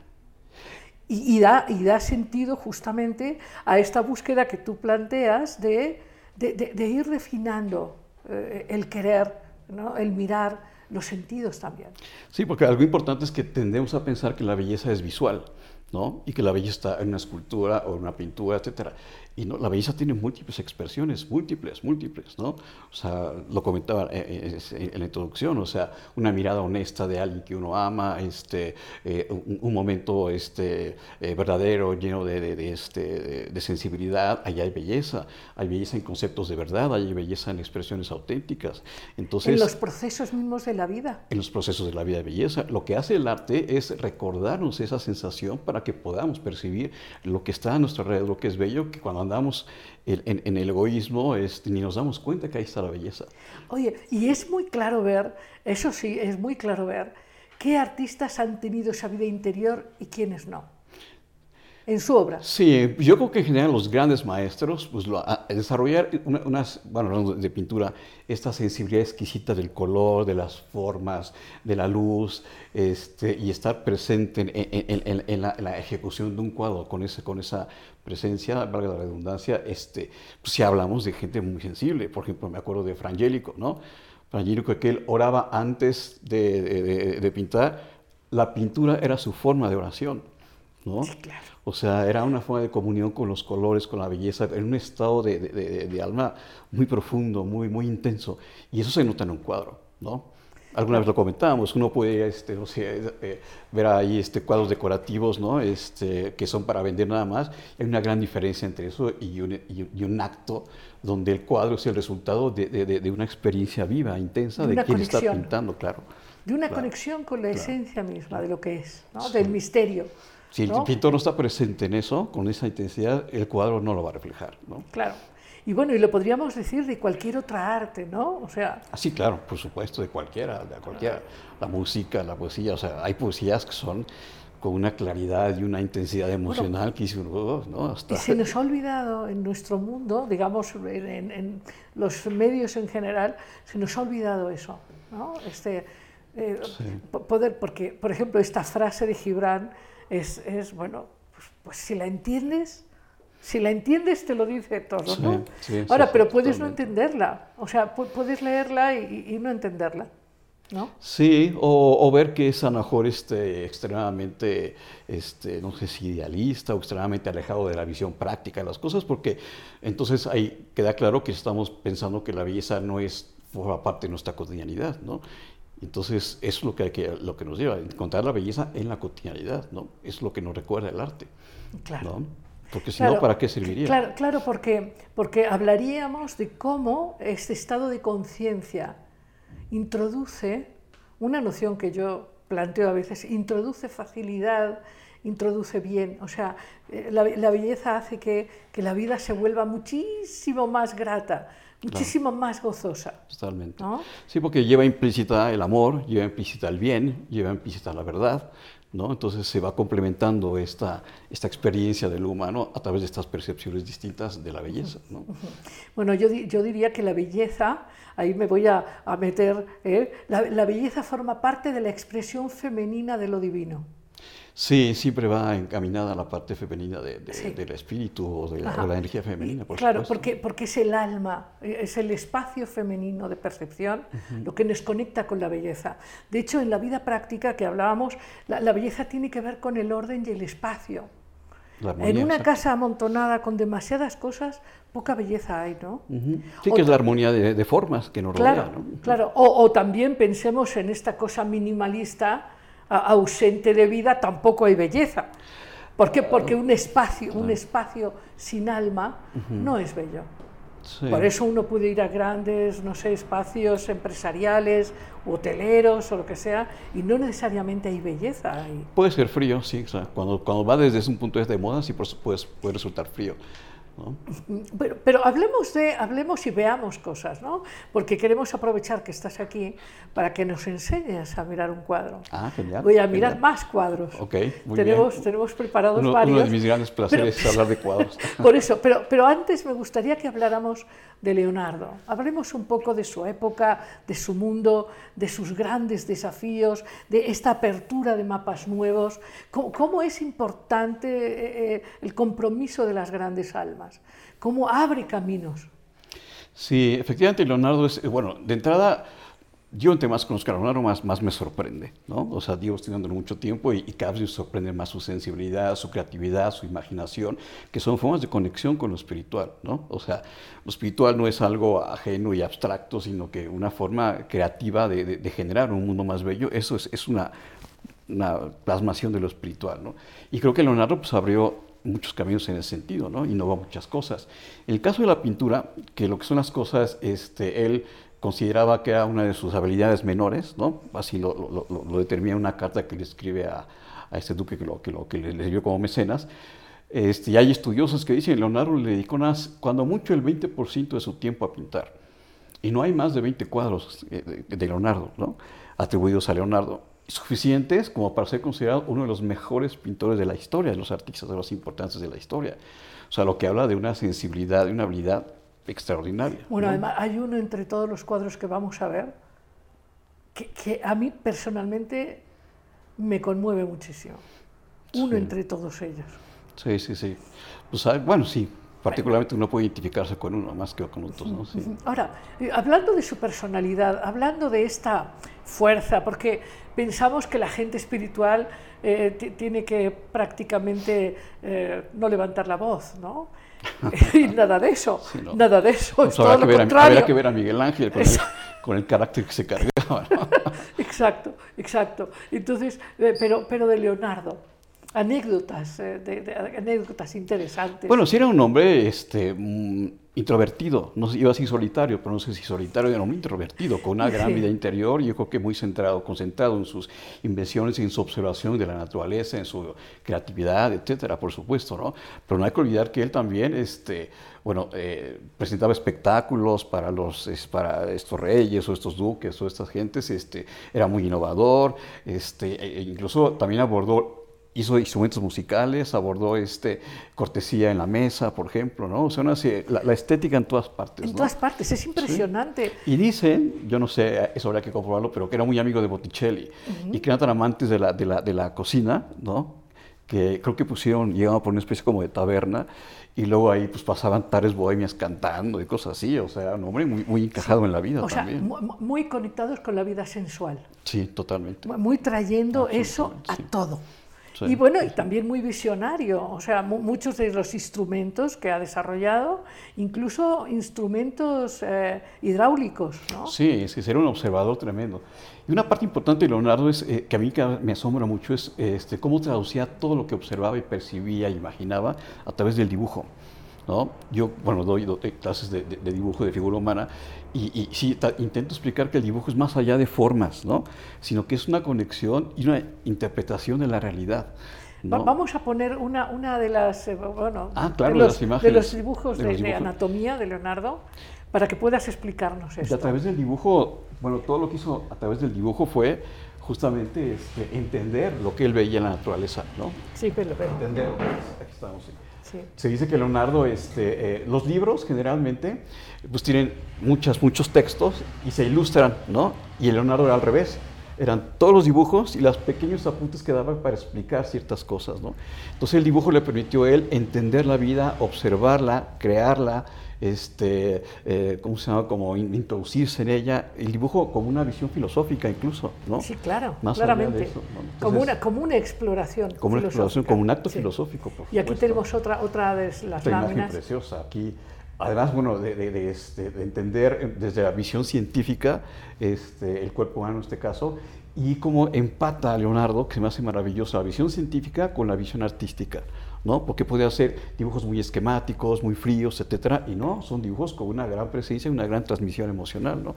Y, y, da, y, da, sentido justamente a esta búsqueda que tú planteas de, de, de, de ir refinando eh, el querer, ¿no? el mirar, los sentidos también. Sí, porque algo importante es que tendemos a pensar que la belleza es visual. ¿no? y que la belleza está en una escultura o en una pintura, etcétera. Y no, la belleza tiene múltiples expresiones, múltiples, múltiples, ¿no? O sea, lo comentaba en, en la introducción, o sea, una mirada honesta de alguien que uno ama, este, eh, un, un, momento este, eh, verdadero, lleno de, de, de este, de, sensibilidad, ahí hay belleza, hay belleza en conceptos de verdad, hay belleza en expresiones auténticas. Entonces, en los procesos mismos de la vida. En los procesos de la vida de belleza. Lo que hace el arte es recordarnos esa sensación para que podamos percibir lo que está a nuestro alrededor, lo que es bello, que cuando andamos en, en, el egoísmo este, ni nos damos cuenta que ahí está la belleza. Oye, y es muy claro ver, eso sí, es muy claro ver qué artistas han tenido esa vida interior y quiénes no en su obra. Sí, yo creo que en general los grandes maestros, pues lo, a, desarrollar una, unas, bueno, hablando de pintura, esta sensibilidad exquisita del color, de las formas, de la luz, este, y estar presente en, en, en, en la, la, ejecución de un cuadro con, ese, con esa presencia, valga la redundancia, este, pues si hablamos de gente muy sensible, por ejemplo, me acuerdo de Frangélico, ¿no? Frangélico que él oraba antes de, de, de, de pintar, la pintura era su forma de oración, ¿no? Sí, claro. O sea, era una forma de comunión con los colores, con la belleza, en un estado de, de, de, de, alma muy profundo, muy, muy intenso. Y eso se nota en un cuadro, ¿no? Alguna vez lo comentábamos, uno puede este, no sé, eh, ver ahí este, cuadros decorativos ¿no? este, que son para vender nada más. Hay una gran diferencia entre eso y un, y, un acto donde el cuadro es el resultado de, una experiencia viva, intensa, de, quien conexión. está pintando, claro. De una claro, conexión con la claro. esencia misma de lo que es, ¿no? sí. del misterio. Si el ¿no? pintor no está presente en eso, con esa intensidad, el cuadro no lo va a reflejar. ¿no? Claro. Y bueno, y lo podríamos decir de cualquier otra arte, ¿no? O sea... Ah, sí, claro, por supuesto, de cualquiera, de cualquiera. La música, la poesía, o sea, hay poesías que son con una claridad y una intensidad emocional bueno, que dice uno, ¿no? Hasta... Y se nos ha olvidado en nuestro mundo, digamos, en, en, los medios en general, se nos ha olvidado eso, ¿no? Este, eh, sí. Poder, porque, por ejemplo, esta frase de Gibran es, es bueno, pues, pues si la entiendes, si la entiendes, te lo dice todo, ¿no? Sí, Ahora, sí, pero puedes no entenderla, o sea, puedes leerla y, y no entenderla. ¿No? Sí, o, o, ver que es a lo mejor este, extremadamente, este, no sé si idealista o extremadamente alejado de la visión práctica de las cosas, porque entonces ahí queda claro que estamos pensando que la belleza no es, forma parte de nuestra cotidianidad, ¿no? Entonces, es lo que, que, lo que nos lleva, encontrar la belleza en la cotidianidad, ¿no? Es lo que nos recuerda el arte. Claro. ¿no? Porque si claro, no, ¿para qué serviría? Claro, claro porque, porque hablaríamos de cómo este estado de conciencia introduce una noción que yo planteo a veces, introduce facilidad, introduce bien, o sea, eh, la, la belleza hace que, que, la vida se vuelva muchísimo más grata, muchísimo claro. más gozosa. Totalmente. ¿no? Sí, porque lleva implícita el amor, lleva implícita el bien, lleva implícita la verdad, ¿no? Entonces se va complementando esta, esta experiencia del humano a través de estas percepciones distintas de la belleza. ¿no? Bueno, yo, yo diría que la belleza, ahí me voy a, a meter, ¿eh? la, la belleza forma parte de la expresión femenina de lo divino. Sí, siempre va encaminada a la parte femenina de, de, sí. del espíritu o de, la, o la energía femenina, por Claro, supuesto. porque, porque es el alma, es el espacio femenino de percepción uh -huh. lo que nos conecta con la belleza. De hecho, en la vida práctica que hablábamos, la, la, belleza tiene que ver con el orden y el espacio. Armonía, en una casa amontonada con demasiadas cosas, poca belleza hay, ¿no? Sí, O que es la armonía de, de formas que nos Claro, rodea, ¿no? claro. O, o también pensemos en esta cosa minimalista, ausente de vida, tampoco hay belleza. ¿Por qué? Porque un espacio, un espacio sin alma no es bello. Sí. Por eso uno puede ir a grandes, no sé, espacios empresariales, hoteleros o lo que sea, y no necesariamente hay belleza ahí. Puede ser frío, sí. o sea, cuando, cuando va desde un punto de vista de moda, sí por supuesto, puede resultar frío. ¿No? Pero, pero hablemos, de, hablemos y veamos cosas, ¿no? Porque queremos aprovechar que estás aquí para que nos enseñes a mirar un cuadro. Ah, genial. Voy a mirar genial. más cuadros. Ok, muy tenemos, bien. Tenemos preparados Uno, varios. uno de mis grandes placeres es hablar de cuadros. Por eso, pero, pero antes me gustaría que habláramos de Leonardo. Hablemos un poco de su época, de su mundo, de sus grandes desafíos, de esta apertura de mapas nuevos. ¿Cómo, cómo es importante eh, eh, el compromiso de las grandes almas? ¿Cómo abre caminos? Sí, efectivamente, Leonardo es, eh, bueno, de entrada, yo entre más conozco a Leonardo, más, más me sorprende, ¿no? O sea, llevo estudiándolo mucho tiempo y, cada vez me sorprende más su sensibilidad, su creatividad, su imaginación, que son formas de conexión con lo espiritual, ¿no? O sea, lo espiritual no es algo ajeno y abstracto, sino que una forma creativa de, generar un mundo más bello, eso es, es una, una plasmación de lo espiritual, ¿no? Y creo que Leonardo pues abrió muchos caminos en ese sentido, ¿no? Innovó muchas cosas. El caso de la pintura, que lo que son las cosas, este, él consideraba que era una de sus habilidades menores, ¿no? Así lo, lo- lo- lo determina una carta que le escribe a, a este duque que, lo, que, que le, le dio como mecenas. Este, y hay estudiosos que dicen, Leonardo le dedicó más- cuando mucho el 20% de su tiempo a pintar. Y no hay más de 20 cuadros eh, de Leonardo, ¿no? atribuidos a Leonardo, suficientes como para ser considerado uno de los mejores pintores de la historia, de los artistas de los importantes de la historia. O sea, lo que habla de una sensibilidad, de una habilidad extraordinaria. Bueno, ¿no? además hay uno entre todos los cuadros que vamos a ver que, que a mí personalmente me conmueve muchísimo. Uno Sí. entre todos ellos. Sí, sí, sí. Pues, ah, bueno, sí, particularmente uno puede identificarse con uno más que con otros, ¿no? Sí. Ahora, eh, hablando de su personalidad, hablando de esta fuerza, porque pensamos que la gente espiritual eh, ti- tiene que prácticamente eh, no levantar la voz, ¿no? y nada de eso, Sí, no. nada de eso, Pues es todo habrá, que lo ver a, contrario. habrá que ver a Miguel Ángel con el, con el carácter que se cargaba. ¿no? Exacto, exacto. Entonces, eh, pero, pero de Leonardo, anécdotas, eh, de, de- anécdotas interesantes. Bueno, sí era un hombre este, mm, introvertido, no sé, iba así solitario, pero no sé si solitario, era un introvertido, con una gran Sí. vida interior, y yo creo que muy centrado, concentrado en sus invenciones, en su observación de la naturaleza, en su creatividad, etcétera, por supuesto, ¿no? Pero no hay que olvidar que él también, este, bueno, eh, presentaba espectáculos para los, para estos reyes o estos duques o estas gentes, este, era muy innovador, este, e- e incluso también abordó hizo instrumentos musicales, abordó este, cortesía en la mesa, por ejemplo, ¿no? O sea, una la, la estética en todas partes, en ¿no? todas partes, es impresionante. Y dicen, yo no sé, eso habría que comprobarlo, pero que era muy amigo de Botticelli y que eran tan amantes de la, de la, de la cocina, ¿no? Que creo que pusieron, llegaban por una especie como de taberna y luego ahí pues pasaban tardes bohemias cantando y cosas así, o sea, un hombre muy, muy encajado en la vida O sea, también. mu- mu- muy conectados con la vida sensual, Sí, totalmente. muy trayendo eso a sí. todo. Sí, y bueno, y también muy visionario, o sea, mu- muchos de los instrumentos que ha desarrollado, incluso instrumentos eh, hidráulicos, ¿no? Sí, es que ser un observador tremendo. Y una parte importante de Leonardo es, eh, que a mí me asombra mucho es este, cómo traducía todo lo que observaba y percibía imaginaba a través del dibujo. ¿no? Yo, bueno, doy, doy clases de, de- de dibujo de figura humana y, y sí, intento explicar que el dibujo es más allá de formas, ¿no? sino que es una conexión y una interpretación de la realidad. Va- ¿no? Vamos a poner una, una de las, eh, bueno, Ah, claro, de, de los, las de imágenes, los dibujos de de, los de dibujos. anatomía de Leonardo, para que puedas explicarnos Y esto. a través del dibujo, bueno, todo lo que hizo a través del dibujo fue justamente este, entender lo que él veía en la naturaleza, ¿no? Sí, pero, pero- Entender, aquí estamos. sí. sí. Se dice que Leonardo, este, eh, los libros generalmente, pues tienen muchas, muchos textos y se ilustran, ¿no? Y Leonardo era al revés. Eran todos los dibujos y los pequeños apuntes que daba para explicar ciertas cosas, ¿no? Entonces el dibujo le permitió a él entender la vida, observarla, crearla, este, eh, ¿cómo se llama? Como in- introducirse en ella, el dibujo como una visión filosófica incluso, ¿no? Sí, claro, Más claramente. eso, ¿no? como, una, como una exploración. como una exploración, como un acto Sí. filosófico, por Y aquí supuesto. tenemos otra, otra de las Esta imagen láminas. preciosa aquí. Además, bueno, de, este, de entender eh, desde la visión científica este, el cuerpo humano en este caso y cómo empata a Leonardo, que se me hace maravilloso, la visión científica con la visión artística, ¿no? Porque puede hacer dibujos muy esquemáticos, muy fríos, etcétera, y no, son dibujos con una gran presencia y una gran transmisión emocional, ¿no?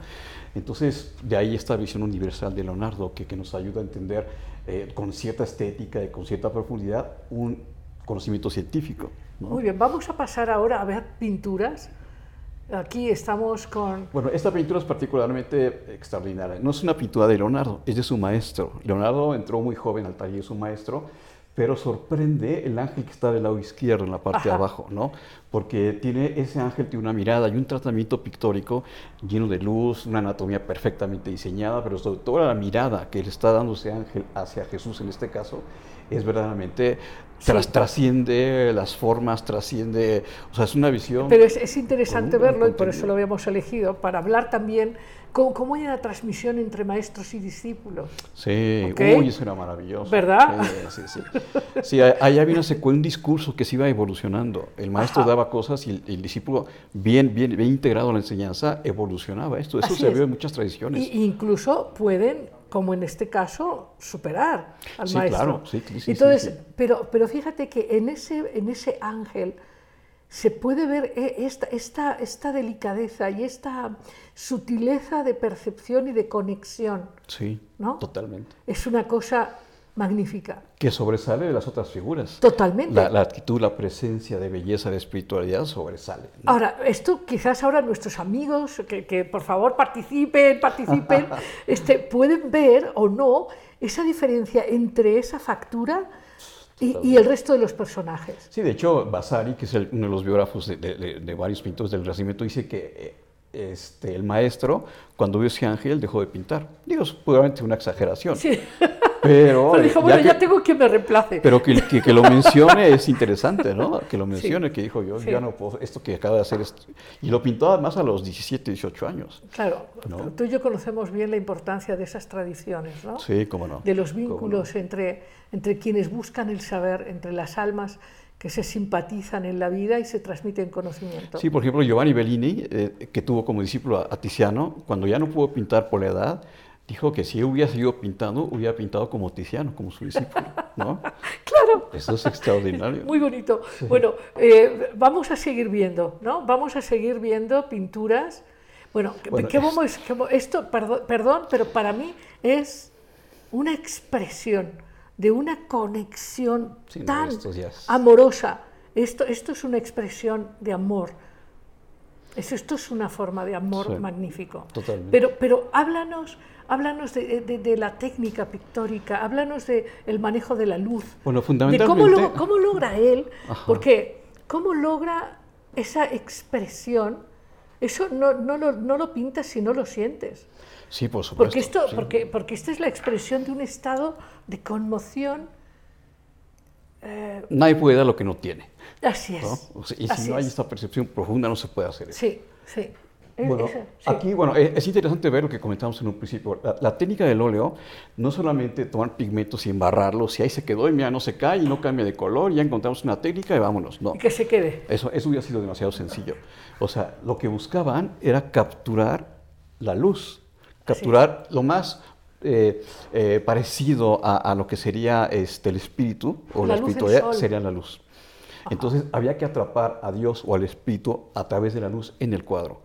Entonces, de ahí esta visión universal de Leonardo que, que nos ayuda a entender eh, con cierta estética y con cierta profundidad un conocimiento científico. ¿no? Muy bien, vamos a pasar ahora a ver pinturas. Aquí estamos con... Bueno, esta pintura es particularmente extraordinaria. No es una pintura de Leonardo, es de su maestro. Leonardo entró muy joven al taller de su maestro, pero sorprende el ángel que está del lado izquierdo, en la parte de Ajá. abajo, ¿no? Porque tiene, ese ángel tiene una mirada y un tratamiento pictórico lleno de luz, una anatomía perfectamente diseñada, pero sobre todo la mirada que le está dando ese ángel hacia Jesús en este caso, es verdaderamente, tras- Sí. trasciende las formas, trasciende, o sea, es una visión... Pero es, es interesante verlo y por eso lo habíamos elegido, para hablar también cómo, cómo hay una transmisión entre maestros y discípulos. Sí, ¿Ok? uy, eso era maravilloso. ¿Verdad? Sí, sí, sí. Sí, ahí había una secue- un discurso que se iba evolucionando. El maestro Ajá. daba cosas y el, el discípulo, bien, bien, bien integrado en la enseñanza, evolucionaba esto. Eso Así se es. ve en muchas tradiciones. Y incluso pueden, como en este caso, superar al Sí, maestro. claro, sí, sí, sí, Entonces, sí. Pero, pero fíjate que en ese, en ese ángel se puede ver eh, esta, esta, esta delicadeza y esta sutileza de percepción y de conexión. Sí, ¿no? totalmente. Es una cosa magnífica. Que sobresale de las otras figuras. Totalmente. La, la actitud, la presencia de belleza, de espiritualidad sobresale. ¿no? Ahora, esto quizás ahora nuestros amigos, que, que por favor participen, participen, este, pueden ver o no esa diferencia entre esa factura y, y el resto de los personajes. Sí, de hecho, Vasari, que es el- uno de los biógrafos de, de- de- de varios pintores del Renacimiento, dice que eh, este, el maestro, cuando vio ese ángel, dejó de pintar. Digo, es puramente una exageración. Sí. Pero, Pero dijo, bueno, que- ya tengo quien me reemplace. pero que, que- que lo mencione es interesante, ¿no? Que lo mencione, que dijo yo, Sí. ya no puedo, esto que acaba de hacer, es-". y lo pintó además a los 17, 18 años. Claro, ¿No? tú y yo conocemos bien la importancia de esas tradiciones, ¿no? Sí, cómo no. de los cómo no. vínculos entre, entre quienes buscan el saber, entre las almas que se simpatizan en la vida y se transmiten conocimiento. Sí, por ejemplo, Giovanni Bellini, eh, que tuvo como discípulo a, a Tiziano, cuando ya no pudo pintar por la edad, dijo que si hubiera seguido pintando, hubiera pintado como Tiziano, como su discípulo, ¿no? Claro. Eso es extraordinario. Muy bonito. Bueno, eh, vamos a seguir viendo, ¿no? Vamos a seguir viendo pinturas. Bueno, ¿qué- Bueno, ¿qué es- vamos- qué esto, perdón, perdón, pero para mí es una expresión de una conexión Sí, no, tan esto ya es- amorosa. Esto, esto es una expresión de amor. Es, esto es una forma de amor Sí, magnífico. totalmente. Pero, pero háblanos, háblanos de, de- de la técnica pictórica, háblanos del el manejo de la luz. Bueno, De cómo, fundamentalmente... lo- cómo logra él, Ajá. porque cómo logra esa expresión, eso no, no, lo, no lo pintas si no lo sientes. Sí, por supuesto. Porque, esto, sí. porque, porque esta es la expresión de un estado de conmoción. eh, Nadie puede dar lo que no tiene, así es. ¿no? O sea, y así si no hay es. esta percepción profunda, no se puede hacer eso. Sí, sí. Eh, Bueno, sí. aquí, bueno, eh, es interesante ver lo que comentamos en un principio. La, la técnica del óleo no solamente tomar pigmentos y embarrarlos, y ahí se quedó y mira, no se cae y no cambia de color, ya encontramos una técnica y vámonos. No, Y que se quede. eso, eso hubiera sido demasiado sencillo. O sea, lo que buscaban era capturar la luz, capturar lo más eh, eh, parecido a, a lo que sería este, el espíritu o La la, luz del espiritualidad, sería la luz. Entonces había que atrapar a Dios o al espíritu a través de la luz en el cuadro.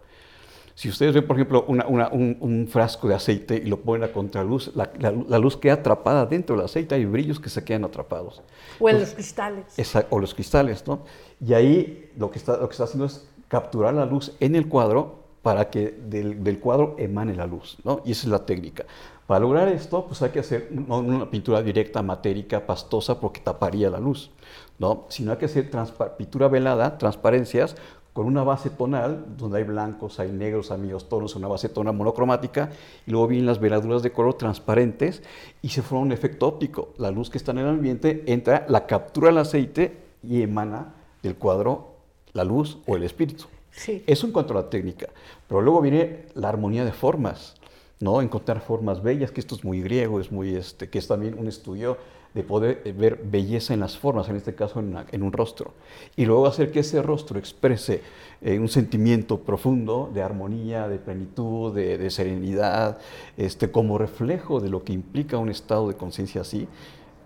Si ustedes ven, por ejemplo, una- una- un, un frasco de aceite y lo ponen a contraluz, la, la- la luz queda atrapada dentro del aceite, hay brillos que se quedan atrapados. O en Entonces, los cristales. Esa- o los cristales, ¿no? Y ahí lo que, está, lo que está haciendo es capturar la luz en el cuadro para que del, del cuadro emane la luz, ¿no? Y esa es la técnica. Para lograr esto, pues hay que hacer no una pintura directa, matérica, pastosa, porque taparía la luz, ¿no? Sino hay que hacer pintura velada, transparencias, con una base tonal, donde hay blancos, hay negros, hay medios tonos, una base tonal monocromática, y luego vienen las veladuras de color transparentes y se forma un efecto óptico. La luz que está en el ambiente entra, la captura el aceite y emana del cuadro la luz o el espíritu. Sí. Eso en cuanto a la técnica. Pero luego viene la armonía de formas, ¿no? Encontrar formas bellas, que esto es muy griego, es muy, este, que es también un estudio de poder eh, ver belleza en las formas, en este caso en, una- en un rostro. Y luego hacer que ese rostro exprese eh, un sentimiento profundo de armonía, de plenitud, de, de serenidad, este, como reflejo de lo que implica un estado de conciencia así,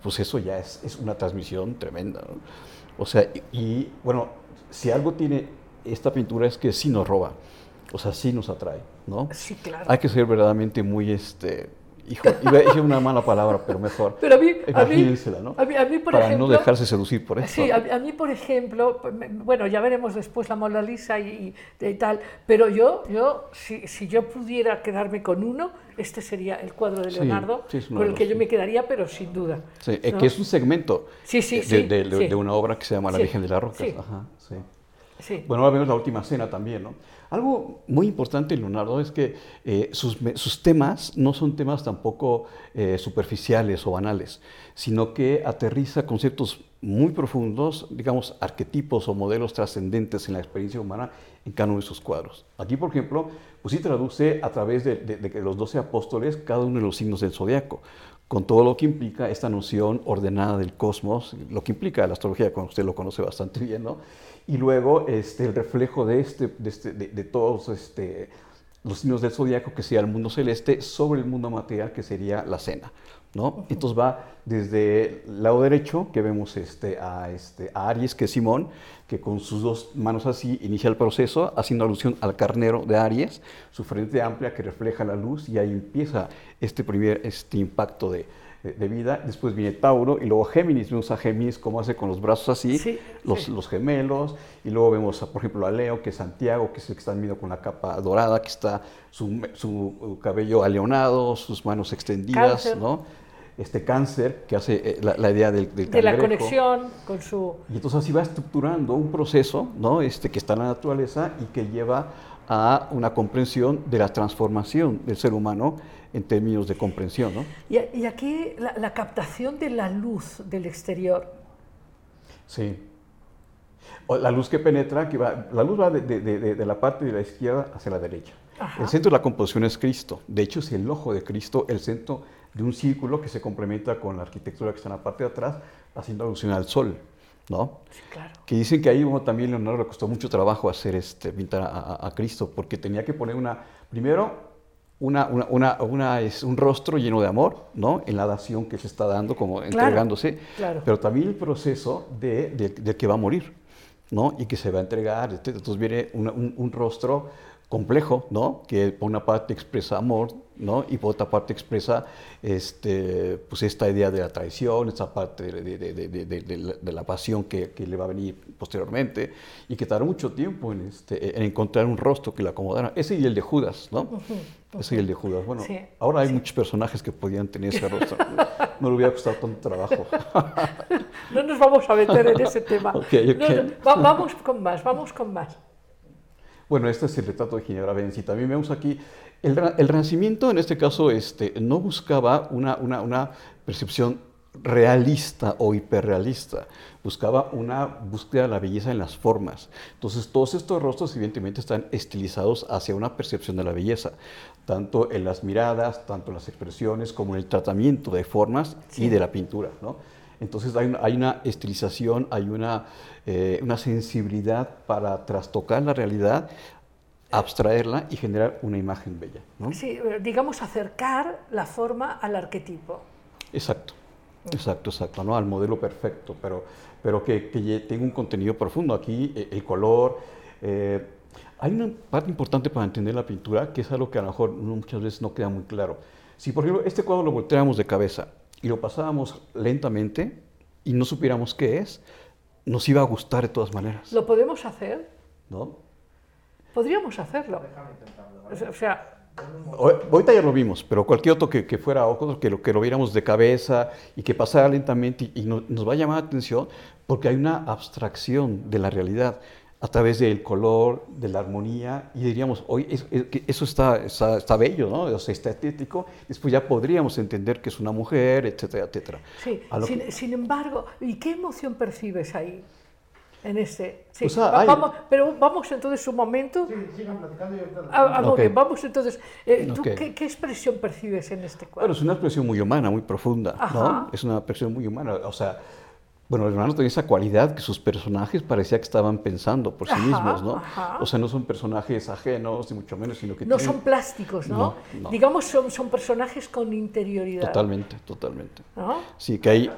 pues eso ya es, es una transmisión tremenda. ¿no? O sea, y, y, bueno, si algo tiene esta pintura es que sí nos roba, o sea, sí nos atrae, ¿no? Sí, claro. Hay que ser verdaderamente muy, este, hijo, iba a decir una mala palabra, pero mejor. Pero a mí, a mí, ¿no? a mí, a mí, por Para ejemplo, no dejarse seducir por eso. Sí, a, mí, por ejemplo, me- bueno, ya veremos después la Mona Lisa y, y- y tal, pero yo, yo si, si yo pudiera quedarme con uno, este sería el cuadro de Sí, Leonardo, sí, es uno con el que yo me quedaría, pero sin duda. Sí, ¿no? que es un segmento Sí, sí, de, sí, de- de- sí. de una obra que se llama La Sí, Virgen de las Rocas. sí. Ajá, sí. Sí. Bueno, ahora vemos la última cena también, ¿no? Algo muy importante en Leonardo es que eh, sus, temas no son temas tampoco eh, superficiales o banales, sino que aterriza conceptos muy profundos, digamos, arquetipos o modelos trascendentes en la experiencia humana en cada uno de sus cuadros. Aquí, por ejemplo, pues sí traduce a través de, de- de los doce apóstoles cada uno de los signos del zodiaco, con todo lo que implica esta noción ordenada del cosmos, lo que implica la astrología, como usted lo conoce bastante bien, ¿no? Y luego este, el reflejo de, este, este- de todos este, los signos del zodiaco, que sería el mundo celeste, sobre el mundo material, que sería la cena. ¿No? Entonces va desde el lado derecho, que vemos este, a, este, a Aries, que es Simón, que con sus dos manos así inicia el proceso, haciendo alusión al carnero de Aries, su frente amplia que refleja la luz, y ahí empieza este primer este impacto de, de- vida. Después viene Tauro, y luego Géminis, vemos a Géminis cómo hace con los brazos así, Sí, los, sí. los gemelos, y luego vemos, a, por ejemplo, a Leo, que es Santiago, que es el que está viendo con la capa dorada, que está su, su cabello aleonado, sus manos extendidas, Cáncer. ¿no? Este cáncer, que hace eh, la, la idea del, del de la conexión con su... Y entonces así va estructurando un proceso, ¿no? Este, que está en la naturaleza y que lleva a una comprensión de la transformación del ser humano en términos de comprensión, ¿no? Y, y aquí la, la captación de la luz del exterior. Sí. O la luz que penetra, que va, la luz va de, de- de- de la parte de la izquierda hacia la derecha. Ajá. El centro de la composición es Cristo. De hecho, es el ojo de Cristo, el centro de un círculo que se complementa con la arquitectura que está en la parte de atrás, haciendo alusión al sol, ¿no? Sí, claro. Que dicen que ahí bueno, también Leonardo le costó mucho trabajo hacer este, pintar a, a- a Cristo, porque tenía que poner una, primero, una, una, una- es un rostro lleno de amor, ¿no? En la dación que se está dando, como entregándose, claro. pero también el proceso de, de- del que va a morir, ¿no? Y que se va a entregar, entonces viene una- un, un rostro complejo, ¿no? Que por una parte expresa amor, ¿no? Y por otra parte expresa este, pues esta idea de la traición, esta parte de, de- la, pasión que, que le va a venir posteriormente y que tardará mucho tiempo en, este, en encontrar un rostro que le acomodara. Ese y el de Judas, ¿no? Ese y el de Judas. Bueno, Sí, ahora hay muchos personajes que podían tener ese rostro. No le hubiera costado tanto trabajo. No nos vamos a meter en ese tema. Ok, ok. No, no, va- vamos con más, vamos con más. Bueno, este es el retrato de Ginebra Benzi. También vemos aquí, el, Renacimiento en este caso este, no buscaba una, una, una percepción realista o hiperrealista, buscaba una búsqueda de la belleza en las formas. Entonces, todos estos rostros evidentemente están estilizados hacia una percepción de la belleza, tanto en las miradas, tanto en las expresiones, como en el tratamiento de formas Sí. y de la pintura. ¿no? Entonces hay una, hay una estilización, hay una, eh, una sensibilidad para trastocar la realidad, abstraerla y generar una imagen bella. ¿no? Sí, eh, digamos acercar la forma al arquetipo. Exacto, exacto, exacto, ¿no? al modelo perfecto, pero, pero que, que tenga un contenido profundo. Aquí eh, el color. eh, hay una parte importante para entender la pintura que es algo que a lo mejor muchas veces no queda muy claro. Si, por ejemplo, este cuadro lo volteáramos de cabeza y lo pasábamos lentamente y no supiéramos qué es, nos iba a gustar de todas maneras. ¿Lo podemos hacer? ¿no? Podríamos hacerlo. O sea- Ahorita ya lo vimos, pero cualquier otro que, que fuera otro, que lo, que lo viéramos de cabeza y que pasara lentamente y, y no- nos va a llamar la atención porque hay una abstracción de la realidad a través del color, de la armonía y diríamos, hoy eso está, está, está bello, ¿no? O sea, está estético, después ya podríamos entender que es una mujer, etcétera, etcétera. sí. Sin, que- sin embargo, ¿y qué emoción percibes ahí? En este, sí. O sea, Va- hay- vamos, pero vamos entonces un momento. Ah, ah, muy Ok. bien, vamos entonces. eh, ¿tú qué, qué expresión percibes en este Bueno, cuadro? es una expresión muy humana, muy profunda. ¿no? Es una expresión muy humana. O sea, bueno, el hermano tenía esa cualidad que sus personajes parecía que estaban pensando por sí Ajá, mismos, ¿no? ajá. O sea, no son personajes ajenos, ni mucho menos, sino que no tienen- son plásticos, ¿no? No, no. Digamos, son, son personajes con interioridad. Totalmente, totalmente. ¿no? Sí, que ahí,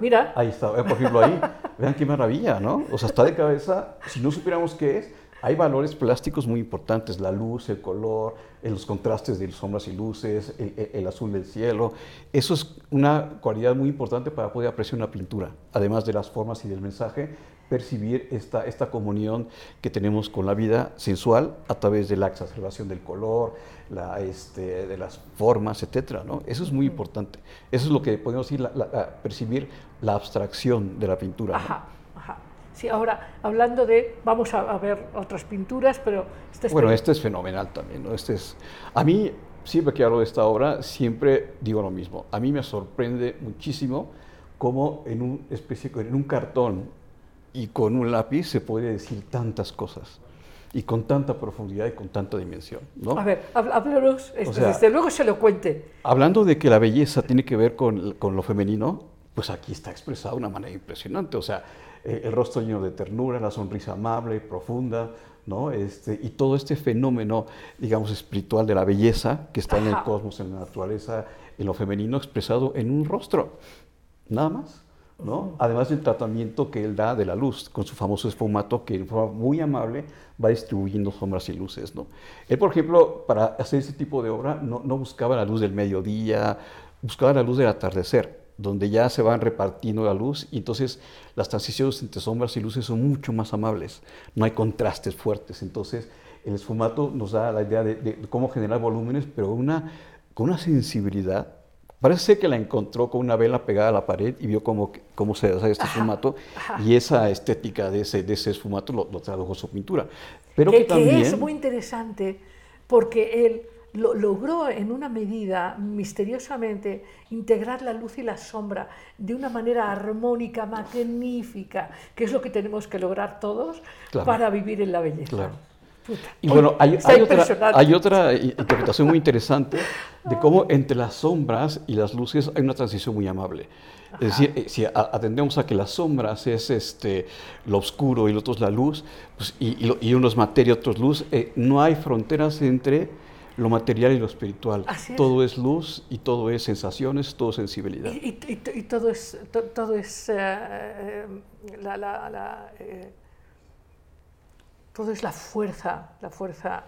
Mira, ahí está, eh, por ejemplo, ahí, vean qué maravilla, ¿no? O sea, está de cabeza, si no supiéramos qué es, hay valores plásticos muy importantes, la luz, el color, eh, los contrastes de sombras y luces, el, azul del cielo. Eso es una cualidad muy importante para poder apreciar una pintura, además de las formas y del mensaje, percibir esta, esta comunión que tenemos con la vida sensual a través de la exacerbación del color, la, este, de las formas, etcétera, ¿no? Eso es muy importante. Eso es lo que podemos decir, la- percibir la abstracción de la pintura. ¿no? ajá, ajá. Sí, ahora, hablando de, vamos a, a ver otras pinturas, pero es Bueno, este es fenomenal también, ¿no? Este es, a mí, siempre que hablo de esta obra, siempre digo lo mismo. A mí me sorprende muchísimo cómo en un, especie, en un cartón y con un lápiz se puede decir tantas cosas y con tanta profundidad y con tanta dimensión, ¿no? A ver, háblanos, este, sea- desde luego se lo cuente. Hablando de que la belleza tiene que ver con, con lo femenino, pues aquí está expresada de una manera impresionante. O sea, eh, el rostro lleno de ternura, la sonrisa amable, profunda, ¿no? Este, y todo este fenómeno, digamos, espiritual de la belleza que está en el Ajá. cosmos, en la naturaleza, en lo femenino expresado en un rostro, nada más. ¿No? Además del tratamiento que él da de la luz, con su famoso esfumato que de forma muy amable va distribuyendo sombras y luces. ¿no? Él, por ejemplo, para hacer ese tipo de obra no, buscaba la luz del mediodía, buscaba la luz del atardecer, donde ya se van repartiendo la luz y entonces las transiciones entre sombras y luces son mucho más amables, no hay contrastes fuertes. Entonces, el esfumato nos da la idea de, cómo generar volúmenes, pero con una sensibilidad Parece que la encontró con una vela pegada a la pared y vio cómo, cómo se hace este esfumato y esa estética de ese, de ese esfumato lo, lo tradujo a su pintura. Pero que, que, que también... es muy interesante porque él lo, logró en una medida misteriosamente integrar la luz y la sombra de una manera armónica, magnífica, que es lo que tenemos que lograr todos Claro. para vivir en la belleza. Claro. Y bueno, hay, hay otra, hay otra interpretación muy interesante de cómo entre las sombras y las luces hay una transición muy amable. Es decir, eh, si atendemos a que las sombras es este, lo oscuro y lo otro es la luz, pues, y, y, lo- y uno es materia, otro es luz, eh, no hay fronteras entre lo material y lo espiritual. Así es. Todo es luz y todo es sensaciones, todo es sensibilidad. Y, y- todo es, to- todo es eh, la, la- la, eh, todo es la fuerza, la fuerza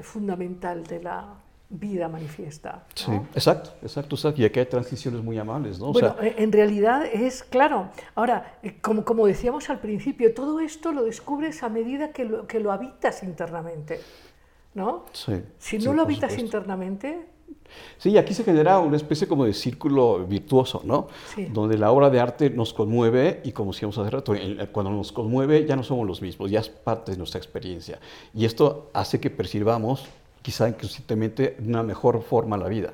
fundamental de la vida manifiesta. ¿no? Sí, exacto, exacto, exacto. Y aquí hay transiciones muy amables, ¿no? O Bueno, sea, en realidad es claro. Ahora, eh, como, como decíamos al principio, todo esto lo descubres a medida que lo, que lo habitas internamente. ¿No? sí, Si sí, no lo habitas internamente, Sí, aquí se genera una especie como de círculo virtuoso, ¿no? Sí. Donde la obra de arte nos conmueve y como decíamos hace rato, en- cuando nos conmueve ya no somos los mismos, ya es parte de nuestra experiencia. Y esto hace que percibamos, quizá inconscientemente, una mejor forma la vida.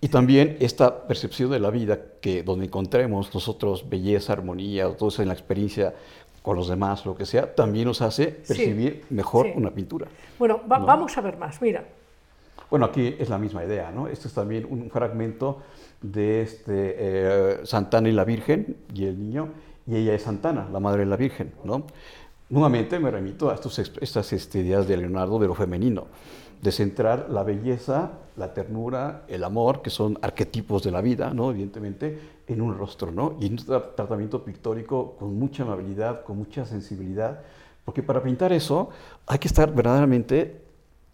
Y también esta percepción de la vida, que donde encontremos nosotros belleza, armonía, todo eso en la experiencia con los demás, lo que sea, también nos hace percibir mejor sí. una pintura. bueno, va- No. vamos a ver más. Mira, Bueno, aquí es la misma idea, ¿no? Este es también un fragmento de este, eh, Santana y la Virgen y el niño, y ella es Santana, la madre de la Virgen, ¿no? Nuevamente me remito a estas este, ideas de Leonardo de lo femenino, de centrar la belleza, la ternura, el amor, que son arquetipos de la vida, ¿no? Evidentemente, en un rostro, ¿no? Y en un tra- tratamiento pictórico con mucha amabilidad, con mucha sensibilidad, porque para pintar eso hay que estar verdaderamente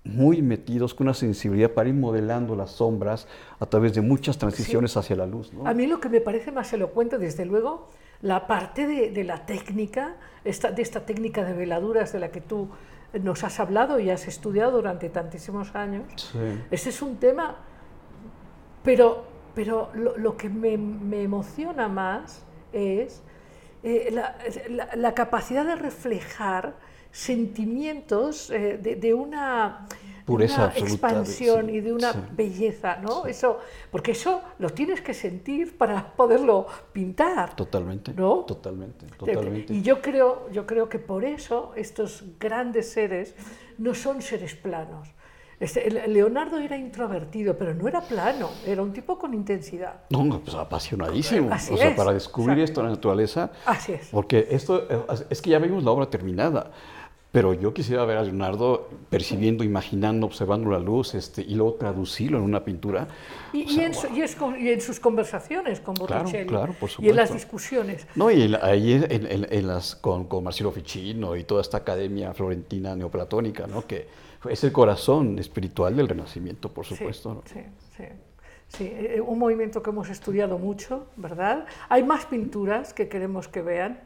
muy metidos con una sensibilidad para ir modelando las sombras a través de muchas transiciones hacia la luz. ¿no? a mí lo que me parece más elocuente, desde luego, la parte de, de la técnica, esta, de esta técnica de veladuras de la que tú nos has hablado y has estudiado durante tantísimos años. Sí. Ese es un tema, pero, pero lo, lo que me, me emociona más es eh, la, la- la capacidad de reflejar sentimientos eh, de, de una, pureza una absoluta. de- expansión sí, y de una sí. belleza, ¿no? Eso, porque eso lo tienes que sentir para poderlo pintar. Totalmente. ¿No? Totalmente, totalmente. Y yo creo, yo creo que por eso estos grandes seres no son seres planos. Este, Leonardo era introvertido, pero no era plano, era un tipo con intensidad. No, pues apasionadísimo. Así o sea, es, para descubrir exacto. esto en la naturaleza. Así es. Porque esto, es que ya vimos la obra terminada. Pero yo quisiera ver a Leonardo percibiendo, imaginando, observando la luz este, y luego traducirlo en una pintura. Y, O y sea, en, su- y es y en sus conversaciones con Claro, Botticelli claro, por y en las supuesto. discusiones. No, y en ahí en, las, con, con Marcelo Ficino y toda esta academia florentina neoplatónica, ¿no? que es el corazón espiritual del Renacimiento, por supuesto. ¿no? Sí, sí, sí. Sí, eh, un movimiento que hemos estudiado mucho, ¿verdad? Hay más pinturas que queremos que vean.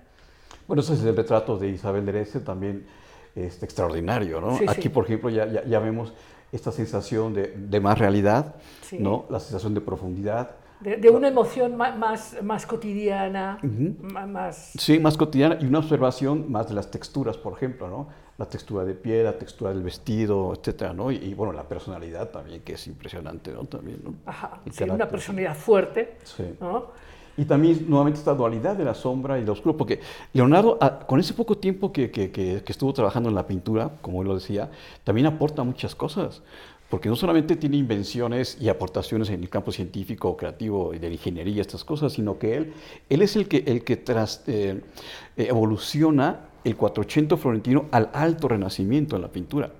Bueno, ese es el retrato de Isabel Derece, también este, extraordinario. ¿no? Sí, Aquí, sí. por ejemplo, ya, ya, ya vemos esta sensación de, de más realidad, Sí. ¿no? la sensación de profundidad. De, de una emoción más, más, cotidiana, ma- más... Sí, más cotidiana y una observación más de las texturas, por ejemplo, ¿no? La textura de piel, la textura del vestido, etcétera, ¿no? Y, y, bueno, la personalidad también, que es impresionante, ¿no? También, ¿no? Ajá, sí, una personalidad fuerte. ¿no? Y también nuevamente esta dualidad de la sombra y lo oscuro, porque Leonardo, ah, con ese poco tiempo que, que- que- que estuvo trabajando en la pintura, como él lo decía, también aporta muchas cosas, porque no solamente tiene invenciones y aportaciones en el campo científico, creativo y de la ingeniería, estas cosas, sino que él, él es el que, el que tras, eh, eh, evoluciona el 480 florentino al alto renacimiento en la pintura.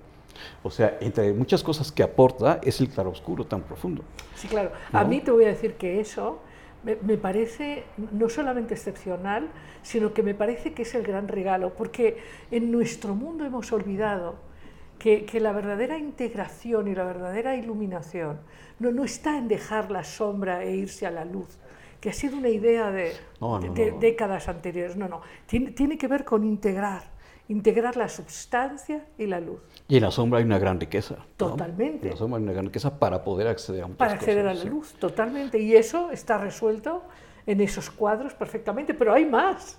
O sea, entre muchas cosas que aporta es el claroscuro tan profundo. Sí, claro. A ¿No? mí te voy a decir que eso me, me parece no solamente excepcional, sino que me parece que es el gran regalo, porque en nuestro mundo hemos olvidado que, que la verdadera integración y la verdadera iluminación no, no está en dejar la sombra e irse a la luz, que ha sido una idea de, No, de- no, de no. décadas anteriores. No, no. Tiene, tiene que ver con integrar, integrar la substancia y la luz. Y en la sombra hay una gran riqueza. ¿no? Totalmente. En la sombra hay una gran riqueza para poder acceder a muchas para acceder a la sí. luz, totalmente. Y eso está resuelto en esos cuadros perfectamente, pero hay más.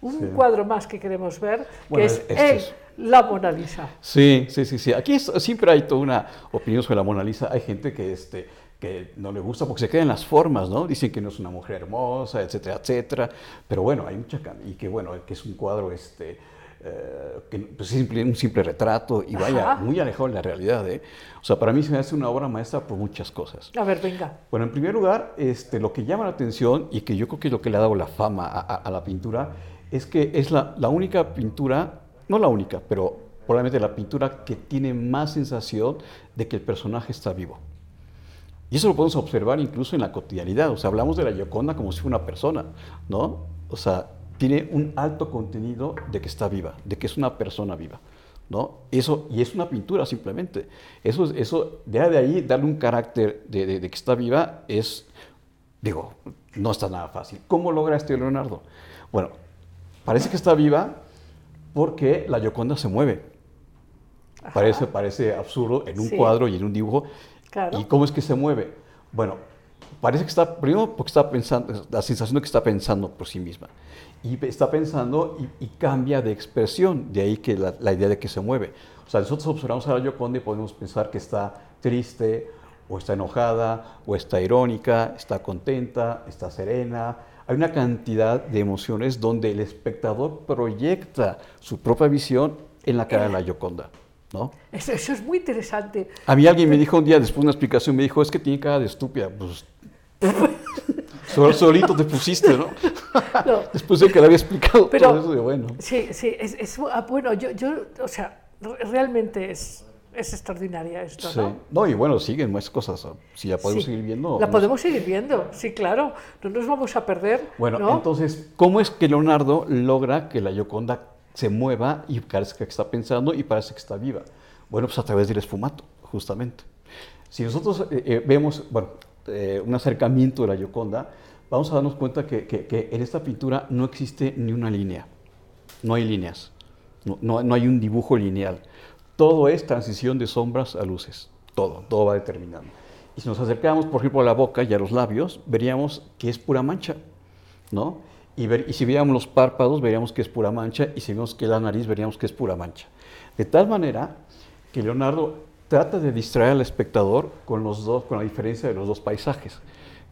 Un Sí. cuadro más que queremos ver, que es este el, es- la Mona Lisa. Sí, sí, sí, sí. Aquí es- siempre hay toda una opinión sobre la Mona Lisa. Hay gente que, este, que no le gusta porque se queda en las formas, ¿no? Dicen que no es una mujer hermosa, etcétera, etcétera. Pero bueno, hay mucha... Y que bueno, que es un cuadro, este... eh, que pues, es simple- un simple retrato y vaya, Ajá. muy alejado de la realidad, ¿eh? O sea, para mí se me hace una obra maestra por muchas cosas. A ver, venga. Bueno, en primer lugar, este, lo que llama la atención y que yo creo que es lo que le ha dado la fama a, a- a la pintura es que es la, la única pintura, no la única, pero probablemente la pintura que tiene más sensación de que el personaje está vivo. Y eso lo podemos observar incluso en la cotidianidad. O sea, hablamos de la Gioconda como si fuera una persona, ¿no? O sea, tiene un alto contenido de que está viva, de que es una persona viva, ¿no? Eso, y es una pintura simplemente. Eso, es- eso de ahí- darle un carácter de, de- de que está viva es, digo, no está nada fácil. ¿Cómo logra este Leonardo? Bueno, parece que está viva porque la Gioconda se mueve. Parece, parece absurdo en un Sí. cuadro y en un dibujo. Claro. ¿Y cómo es que se mueve? Bueno, parece que está, primero porque está pensando, la sensación de que está pensando por sí misma. Y está pensando y, y cambia de expresión, de ahí que la, la idea de que se mueve. O sea, nosotros observamos a la Gioconda y podemos pensar que está triste, o está enojada, o está irónica, está contenta, está serena. Hay una cantidad de emociones donde el espectador proyecta su propia visión en la cara de la Gioconda, ¿no? Eso, eso es muy interesante. A mí alguien me dijo un día, después de una explicación, me dijo, es que tiene cara de estúpida. Pues, solito te pusiste, ¿no? No. Después de que le había explicado Pero- todo eso, de bueno. Sí, sí, es, es- ah, bueno, yo, yo, o sea, re- realmente es, es extraordinaria esto, Sí. ¿no? No, y bueno, siguen más cosas. Si ya podemos Sí. seguir viendo. La podemos seguir viendo, sí, claro. No nos vamos a perder. Bueno, ¿no? entonces, ¿cómo es que Leonardo logra que la Gioconda se mueva y parezca que está pensando y parece que está viva? Bueno, pues a través del esfumato, justamente. Si nosotros eh, eh, vemos, bueno, eh, un acercamiento de la Gioconda, vamos a darnos cuenta que, en esta pintura no existe ni una línea. No hay líneas. No, hay un dibujo lineal. Todo es transición de sombras a luces. Todo, todo va determinando. Y si nos acercamos, por ejemplo, a la boca y a los labios, veríamos que es pura mancha, ¿no? Y, y si viéramos los párpados, veríamos que es pura mancha, y si vemos que la nariz, veríamos que es pura mancha. De tal manera que Leonardo trata de distraer al espectador con, los dos, con la diferencia de los dos paisajes,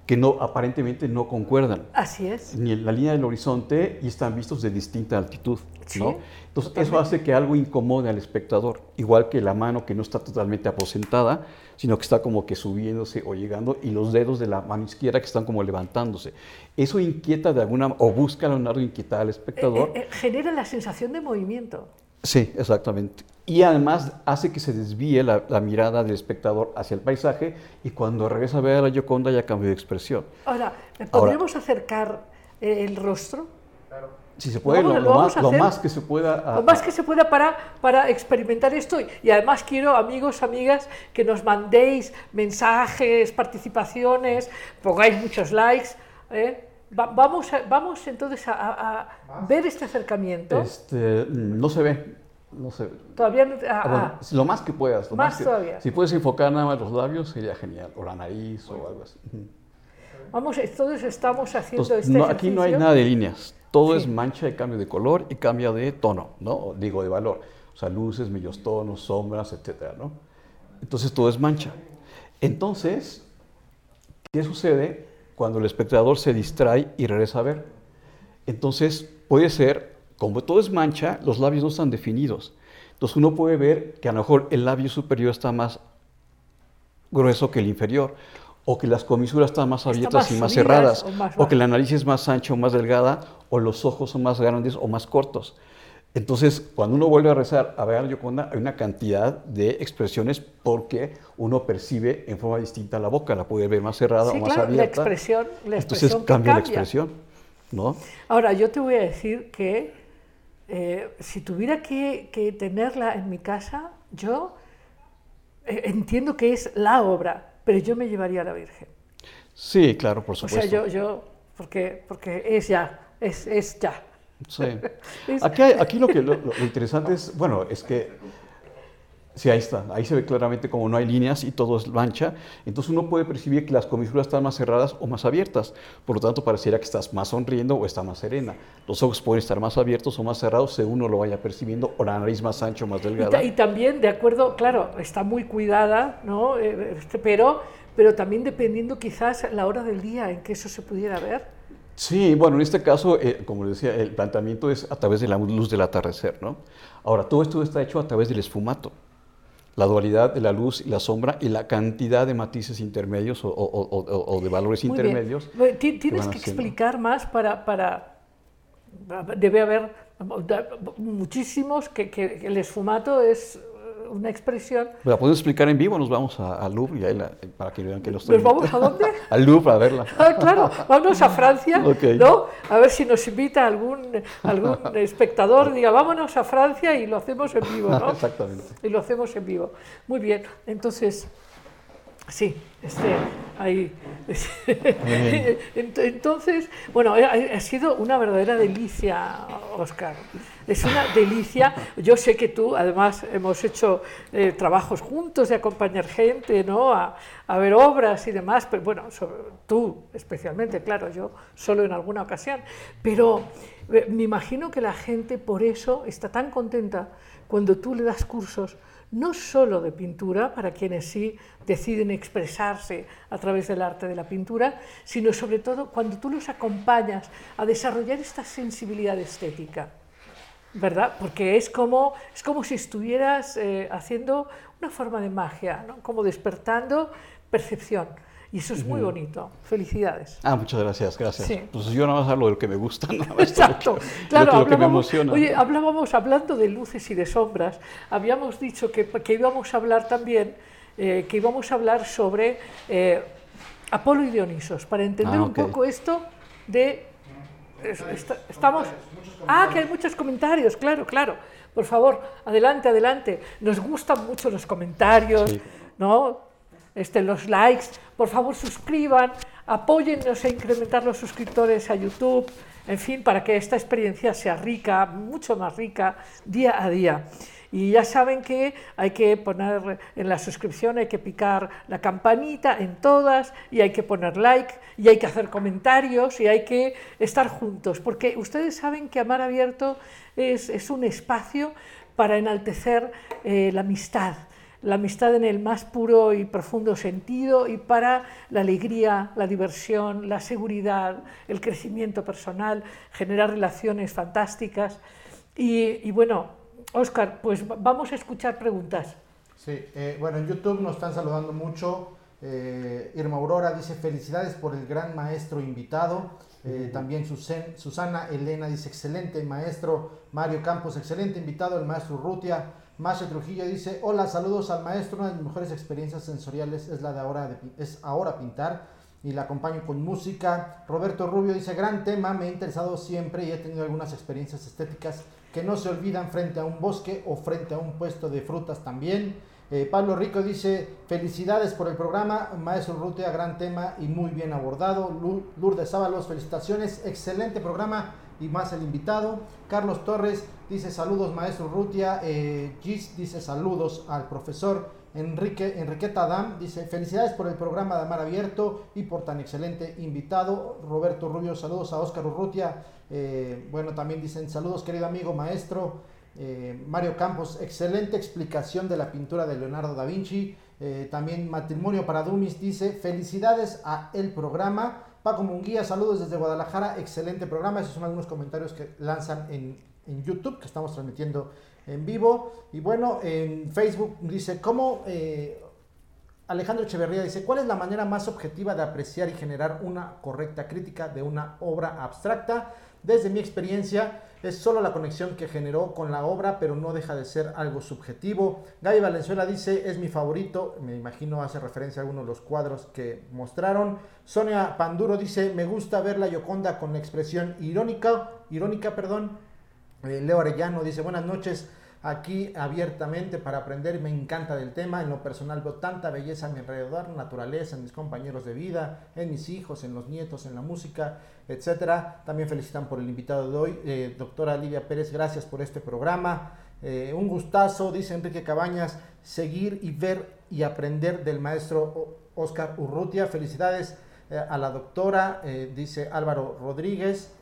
que no, aparentemente no concuerdan. Así es. Ni en la línea del horizonte y están vistos de distinta altitud. Sí, ¿no? Entonces, eso hace que algo incomode al espectador, igual que la mano que no está totalmente aposentada, sino que está como que subiéndose o llegando, y los dedos de la mano izquierda que están como levantándose. Eso inquieta de alguna, o busca a Leonardo inquietar al espectador. Eh, eh, genera la sensación de movimiento. Sí, exactamente. Y además hace que se desvíe la, la mirada del espectador hacia el paisaje y cuando regresa a ver a la Gioconda ya cambió de expresión. Ahora, ¿eh, ¿podríamos acercar eh, el rostro? Si se puede, lo, lo lo más, lo más que se pueda... a- Lo más que se pueda para, para experimentar esto. Y además quiero, amigos, amigas, que nos mandéis mensajes, participaciones, pongáis muchos likes. ¿eh? Va- vamos, a- vamos entonces a, a- a ver este acercamiento. Este, no se ve, no ve. Todavía no- ah, Ah, bueno, ah. lo más que puedas. Lo Más que- todavía. Si puedes enfocar nada más los labios, sería genial. O la nariz o algo así. Vamos, todos estamos haciendo Entonces, este no, aquí no hay nada de líneas. Todo Sí. es mancha de cambio de color y cambia de tono, ¿no? Digo, de valor. O sea, luces, medios tonos, sombras, etcétera, ¿no? Entonces, todo es mancha. Entonces, ¿qué sucede cuando el espectador se distrae y regresa a ver? Entonces, puede ser, como todo es mancha, los labios no están definidos. Entonces, uno puede ver que a lo mejor el labio superior está más grueso que el inferior, o que las comisuras están más abiertas más y más cerradas, o más o que la nariz es más ancha o más delgada, o los ojos son más grandes o más cortos. Entonces, cuando uno vuelve a rezar a ver a la Gioconda, hay una cantidad de expresiones porque uno percibe en forma distinta la boca, la puede ver más cerrada Sí, o más claro, la abierta. expresión, la Entonces expresión que cambia la cambia. expresión, ¿no? Ahora, yo te voy a decir que eh, si tuviera que, que tenerla en mi casa, yo eh, entiendo que es la obra, pero yo me llevaría a la Virgen. Sí, claro, por O supuesto. sea, yo, yo porque, porque es ya, es, es ya. Sí. Aquí, hay- aquí lo que lo, lo interesante es, bueno, es que sí, ahí está, ahí se ve claramente como no hay líneas y todo es mancha, entonces uno puede percibir que las comisuras están más cerradas o más abiertas, por lo tanto pareciera que estás más sonriendo o está más serena. Los ojos pueden estar más abiertos o más cerrados según uno lo vaya percibiendo, o la nariz más ancha o más Y, delgada. y también, de acuerdo, claro, está muy cuidada, ¿no? Eh, este, pero, pero también dependiendo quizás la hora del día en que eso se pudiera ver. Sí, bueno, en este caso, eh, como decía, el planteamiento es a través de la luz del atardecer, ¿no? Ahora, todo esto está hecho a través del esfumato. La dualidad de la luz y la sombra y la cantidad de matices intermedios o, o- o- o- de valores Muy bien. intermedios. Ti- Tienes que haciendo. explicar más para, para... Debe haber muchísimos que, que el esfumato es una expresión. La podemos explicar en vivo, nos vamos a- al Louvre y ahí la- para que vean que no estoy... ¿Nos vamos a dónde? al Louvre a verla. Ah, claro, vámonos a Francia, Ok. ¿no? A ver si nos invita algún, algún espectador, diga, vámonos a Francia y lo hacemos en vivo, ¿no? Exactamente. Y lo hacemos en vivo. Muy bien, entonces, sí, este, ahí. Entonces, bueno, ha, sido una verdadera delicia, Oscar. Es una delicia. Yo sé que tú, además, hemos hecho eh, trabajos juntos de acompañar gente, ¿no? A, a ver obras y demás, pero bueno, sobre- tú especialmente, claro, yo solo en alguna ocasión. Pero eh, me imagino que la gente por eso está tan contenta cuando tú le das cursos no solo de pintura, para quienes sí deciden expresarse a través del arte de la pintura, sino sobre todo cuando tú los acompañas a desarrollar esta sensibilidad estética. ¿Verdad? Porque es como, es como si estuvieras eh, haciendo una forma de magia, ¿no? como despertando percepción. Y eso es muy bonito. Felicidades. Ah, muchas gracias, gracias. Sí. Pues yo nada más hablo de lo que me gusta, nada más Exacto, de lo que, claro, que me emociona. oye, hablábamos hablando de luces y de sombras, habíamos dicho que, que íbamos a hablar también, eh, que íbamos a hablar sobre eh, Apolo y Dionisos, para entender Ah, un poco esto de... es- esta- estamos... Ah, que hay muchos comentarios, claro, claro. Por favor, adelante, adelante. Nos gustan mucho los comentarios, Sí. ¿no? Este, los likes, por favor suscriban, apóyennos a incrementar los suscriptores a YouTube, en fin, para que esta experiencia sea rica, mucho más rica, día a día. Y ya saben que hay que poner en la suscripción, hay que picar la campanita en todas y hay que poner like y hay que hacer comentarios y hay que estar juntos, porque ustedes saben que Amar Abierto es, un espacio para enaltecer eh, la amistad, la amistad en el más puro y profundo sentido y para la alegría, la diversión, la seguridad, el crecimiento personal, generar relaciones fantásticas. Y, bueno, Oscar, pues vamos a escuchar preguntas. Sí, eh, bueno, en YouTube nos están saludando mucho. Eh, Irma Aurora dice felicidades por el gran maestro invitado. Eh, también Susana Elena dice excelente maestro. Mario Campos, excelente invitado. El maestro Rutia. Masha Trujillo dice hola, saludos al maestro. Una de mis mejores experiencias sensoriales es la de ahora, de, es ahora pintar y la acompaño con música. Roberto Rubio dice gran tema, me ha interesado siempre y he tenido algunas experiencias estéticas que no se olvidan frente a un bosque o frente a un puesto de frutas también. Eh, Pablo Rico dice, felicidades por el programa, Maestro Rutia, gran tema y muy bien abordado. Lourdes Ábalos, felicitaciones, excelente programa y más el invitado. Carlos Torres dice, saludos Maestro Rutia. Eh, Gis dice, saludos al profesor. Enrique, Enriqueta Adam dice, felicidades por el programa de Amar Abierto y por tan excelente invitado. Roberto Rubio, saludos a Oscar Urrutia. Eh, bueno, también dicen, saludos querido amigo maestro. Eh, Mario Campos, excelente explicación de la pintura de Leonardo da Vinci. Eh, también Matrimonio para Dumis dice, felicidades a el programa. Paco Munguía, saludos desde Guadalajara, excelente programa. Esos son algunos comentarios que lanzan en, en YouTube, que estamos transmitiendo en vivo. Y bueno, en Facebook dice, ¿cómo... Eh, Alejandro Echeverría dice, ¿cuál es la manera más objetiva de apreciar y generar una correcta crítica de una obra abstracta? Desde mi experiencia, es solo la conexión que generó con la obra, pero no deja de ser algo subjetivo. Gaby Valenzuela dice, es mi favorito, me imagino hace referencia a algunos de los cuadros que mostraron. Sonia Panduro dice, me gusta ver la Yoconda con expresión irónica, irónica, perdón. Eh, Leo Arellano dice, buenas noches aquí abiertamente para aprender. Me encanta del tema. En lo personal veo tanta belleza a mi alrededor, naturaleza, en mis compañeros de vida, en mis hijos, en los nietos, en la música, etcétera. También felicitan por el invitado de hoy, eh, doctora Lidia Pérez. Gracias por este programa. Eh, un gustazo, dice Enrique Cabañas, seguir y ver y aprender del maestro Oscar Urrutia. Felicidades eh, a la doctora, dice Álvaro Rodríguez.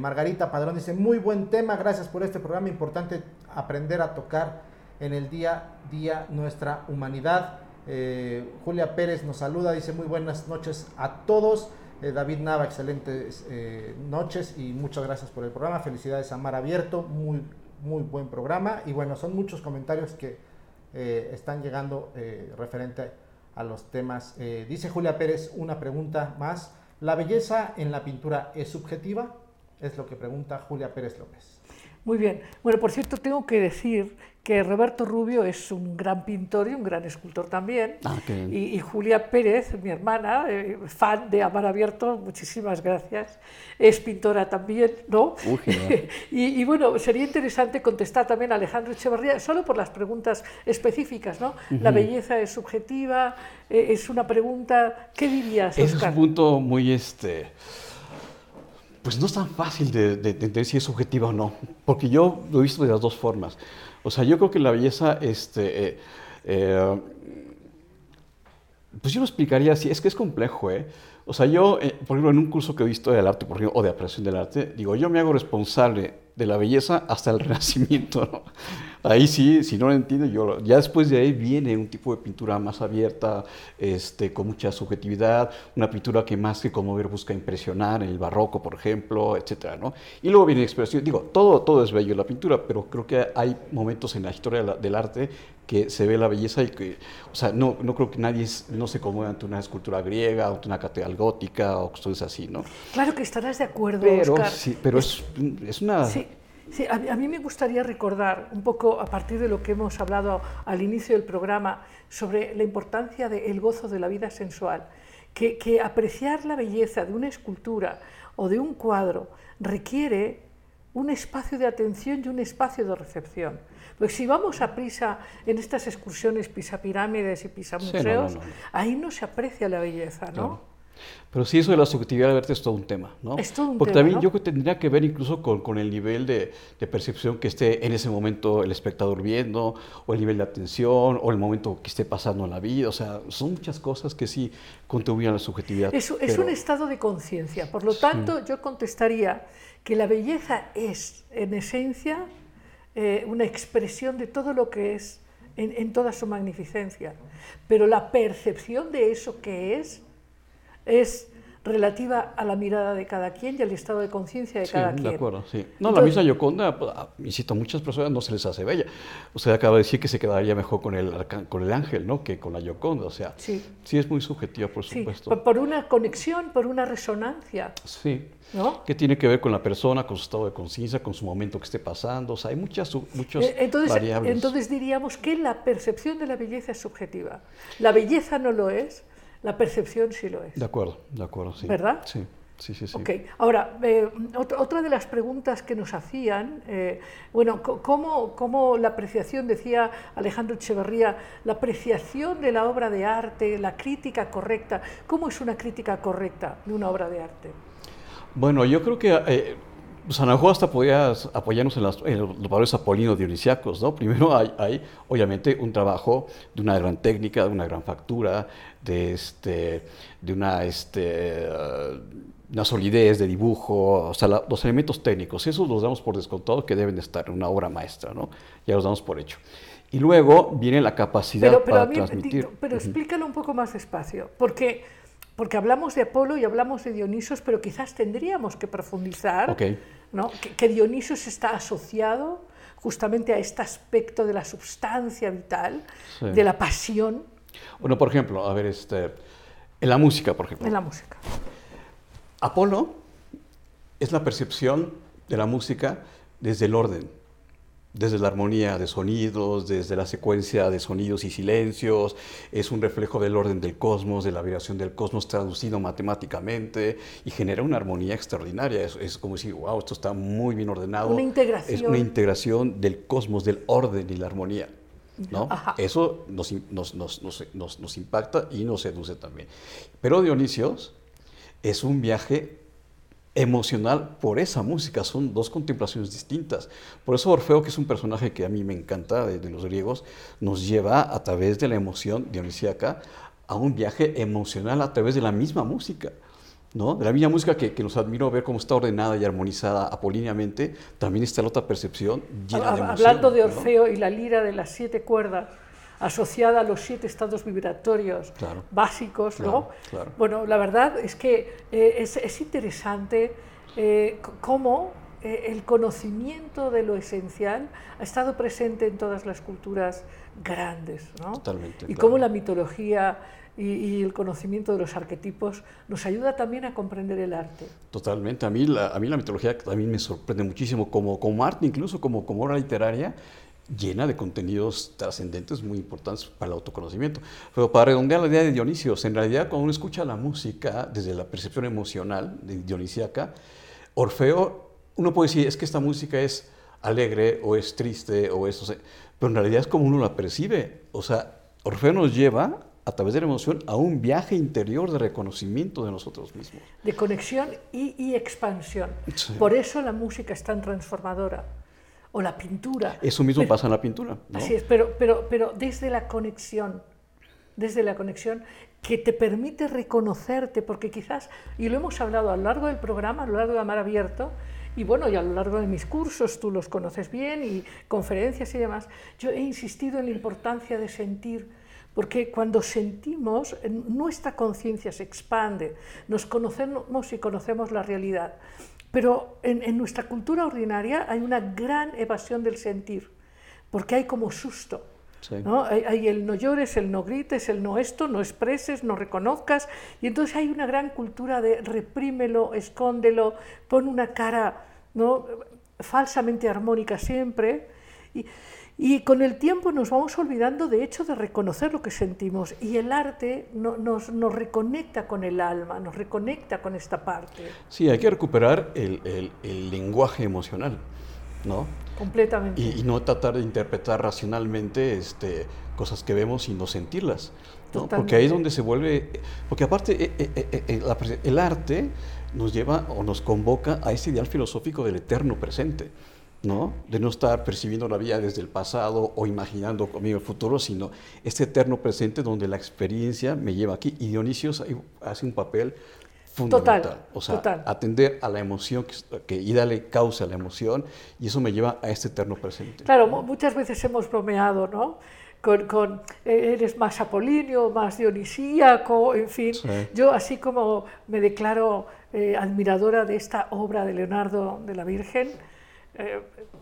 Margarita Padrón dice, muy buen tema, gracias por este programa importante aprender a tocar en el día a día nuestra humanidad. Eh, Julia Pérez nos saluda, dice muy buenas noches a todos. Eh, David Nava, excelentes eh, noches y muchas gracias por el programa. Felicidades a Mar Abierto, muy, muy buen programa. Y bueno, son muchos comentarios que están llegando referente a los temas. dice Julia Pérez una pregunta más. ¿La belleza en la pintura es subjetiva? Es lo que pregunta Julia Pérez López. Muy bien. Bueno, por cierto, tengo que decir que Roberto Rubio es un gran pintor y un gran escultor también. Ah, y, Julia Pérez, mi hermana, eh, fan de Amar Abierto, muchísimas gracias, es pintora también, ¿no? y, bueno, sería interesante contestar también a Alejandro Echeverría, solo por las preguntas específicas, ¿no? La belleza es subjetiva, eh, es una pregunta, ¿qué dirías, Oscar? Es un punto muy este pues no es tan fácil de, entender si es subjetiva o no, porque yo lo he visto de las dos formas. O sea, yo creo que la belleza, este, eh, eh, pues yo lo explicaría así, es que es complejo, ¿eh? O sea, yo, eh, por ejemplo, en un curso que he visto del arte, por ejemplo, o de apreciación del arte, digo, yo me hago responsable de la belleza hasta el renacimiento, ¿no? Ahí sí, si no lo entiendo, yo ya después de ahí viene un tipo de pintura más abierta, este, con mucha subjetividad, una pintura que más que conmover busca impresionar, el barroco, por ejemplo, etcétera, ¿no? Y luego viene expresión, digo, todo, todo es bello en la pintura, pero creo que hay momentos en la historia del arte que se ve la belleza y que, o sea, no, no creo que nadie no se conmueva ante una escultura griega, ante una catedral gótica o cosas así, ¿no? Claro que estarás de acuerdo, pero, Oscar. Sí, pero es, es una... Sí. Sí, a, mí me gustaría recordar un poco a partir de lo que hemos hablado al inicio del programa sobre la importancia del gozo de la vida sensual, que, que, apreciar la belleza de una escultura o de un cuadro requiere un espacio de atención y un espacio de recepción. Porque si vamos a prisa en estas excursiones pisapirámides y pisamuseos, ahí no se aprecia la belleza, ¿no? Pero sí, eso de la subjetividad del arte es todo un tema, ¿no? Es todo un Porque también yo creo que tendría que ver incluso con, con el nivel de, de, percepción que esté en ese momento el espectador viendo, o el nivel de atención, o el momento que esté pasando en la vida. O sea, son muchas cosas que sí contribuyen a la subjetividad. Es, es un estado de conciencia. Por lo tanto, yo contestaría que la belleza es, en esencia, eh, una expresión de todo lo que es en, en toda su magnificencia. Pero la percepción de eso que es, es relativa a la mirada de cada quien y al estado de conciencia de Sí, cada de quien. acuerdo, sí. No, la Entonces- misma Yoconda, ah, insisto, a muchas personas no se les hace bella. Usted acaba de decir que se quedaría mejor con el, con el ángel, ¿no? Que con la Yoconda, o sea, Sí. sí es muy subjetiva, por Sí, supuesto. por- por una conexión, por una resonancia, Sí. ¿no? Que tiene que ver con la persona, con su estado de conciencia, con su momento que esté pasando. O sea, hay muchas, muchos Eh, Entonces, variables. entonces diríamos que la percepción de la belleza es subjetiva. La belleza no lo es, la percepción sí lo es. De acuerdo, de acuerdo, sí. ¿Verdad? Sí, sí, sí. sí. Ok, ahora, eh, ot- otra de las preguntas que nos hacían, eh, bueno, ¿cómo, cómo la apreciación, decía Alejandro Echeverría, la apreciación de la obra de arte, la crítica correcta, ¿cómo es una crítica correcta de una obra de arte? Bueno, yo creo que eh, lo mejor hasta podías apoyarnos en, las- en los valores apolinos dionisiacos, ¿no? Primero hay, hay, obviamente, un trabajo de una gran técnica, de una gran factura, de, este, de una, este, eh, una solidez de dibujo, o sea, la- los elementos técnicos, esos los damos por descontado que deben de estar en una obra maestra, ¿no? Ya los damos por hecho. Y luego viene la capacidad Pero, pero, para a mí- transmitir. digo, pero explícalo un poco más despacio, porque, porque hablamos de Apolo y hablamos de Dionisos, pero quizás tendríamos que profundizar, Ok. ¿no? que, que Dionisos está asociado justamente a este aspecto de la substancia vital, Sí. de la pasión Bueno, por ejemplo, a ver, este, en la música, por ejemplo. en la música. Apolo es la percepción de la música desde el orden, desde la armonía de sonidos, desde la secuencia de sonidos y silencios, es un reflejo del orden del cosmos, de la vibración del cosmos traducido matemáticamente y genera una armonía extraordinaria. Es, es como decir, wow, esto está muy bien ordenado. Una integración. Es una integración del cosmos, del orden y la armonía. ¿No? Ajá. Eso nos, im- nos- nos- nos- nos- nos impacta y nos seduce también. Pero Dionisios es un viaje emocional por esa música, son dos contemplaciones distintas. Por eso Orfeo, que es un personaje que a mí me encanta de, de los griegos, nos lleva a través de la emoción dionisíaca a un viaje emocional a través de la misma música. ¿No? De la misma música que, que nos admiro ver cómo está ordenada y armonizada apolíneamente, también está la otra percepción llena de emoción. Hablando de ¿no? Orfeo y la lira de las siete cuerdas, asociada a los siete estados vibratorios Claro. básicos, Claro, ¿no? claro. Bueno, la verdad es que eh, es, es interesante eh, cómo eh, el conocimiento de lo esencial ha estado presente en todas las culturas grandes, ¿no? Totalmente, Y cómo la mitología y, y el conocimiento de los arquetipos nos ayuda también a comprender el arte. Totalmente. A mí la, a mí la mitología también me sorprende muchísimo, como, como arte, incluso como, como obra literaria, llena de contenidos trascendentes muy importantes para el autoconocimiento. Pero para redondear la idea de Dionisios, en realidad cuando uno escucha la música desde la percepción emocional de dionisíaca, Orfeo, uno puede decir, es que esta música es alegre o es triste o es, no sé, pero en realidad es como uno la percibe. O sea, Orfeo nos lleva a través de la emoción a un viaje interior de reconocimiento de nosotros mismos. de conexión y, y expansión. Sí. Por eso la música es tan transformadora, o la pintura. Eso mismo Pero- pasa en la pintura. ¿no? Así es, pero, pero, pero desde la conexión, desde la conexión que te permite reconocerte, porque quizás, y lo hemos hablado a lo largo del programa, a lo largo de Amar Abierto, y bueno, y a lo largo de mis cursos, tú los conoces bien, y conferencias y demás, yo he insistido en la importancia de sentir, porque cuando sentimos, en- nuestra conciencia se expande, nos conocemos y conocemos la realidad. Pero en, en nuestra cultura ordinaria hay una gran evasión del sentir, porque hay como susto. Sí. ¿no? Hay, hay el no llores, el no grites, el no esto, no expreses, no reconozcas. Y entonces hay una gran cultura de reprímelo, escóndelo, pon una cara ¿no? falsamente armónica siempre. Y, y con el tiempo nos vamos olvidando de hecho de reconocer lo que sentimos. Y el arte no- nos, nos reconecta con el alma, nos reconecta con esta parte, Sí, hay que recuperar el, el- el lenguaje emocional, ¿no? completamente. Y, y no tratar de interpretar racionalmente este, cosas que vemos y no sentirlas. ¿no? Porque ahí es donde se vuelve... Porque aparte eh, eh, eh, eh, el arte nos lleva o nos convoca a ese ideal filosófico del eterno presente. ¿No? De no estar percibiendo la vida desde el pasado o imaginando conmigo el futuro, sino este eterno presente donde la experiencia me lleva aquí. Y Dionisios ahí hace un papel fundamental. Total, o sea, total. atender a la emoción que, que- y darle causa a la emoción, y eso me lleva a este eterno presente. Claro, mu- muchas veces hemos bromeado, ¿no? con, con, eh, eres más apolíneo, más dionisíaco, en fin. Sí. Yo así como me declaro eh, admiradora de esta obra de Leonardo de la Virgen, eh,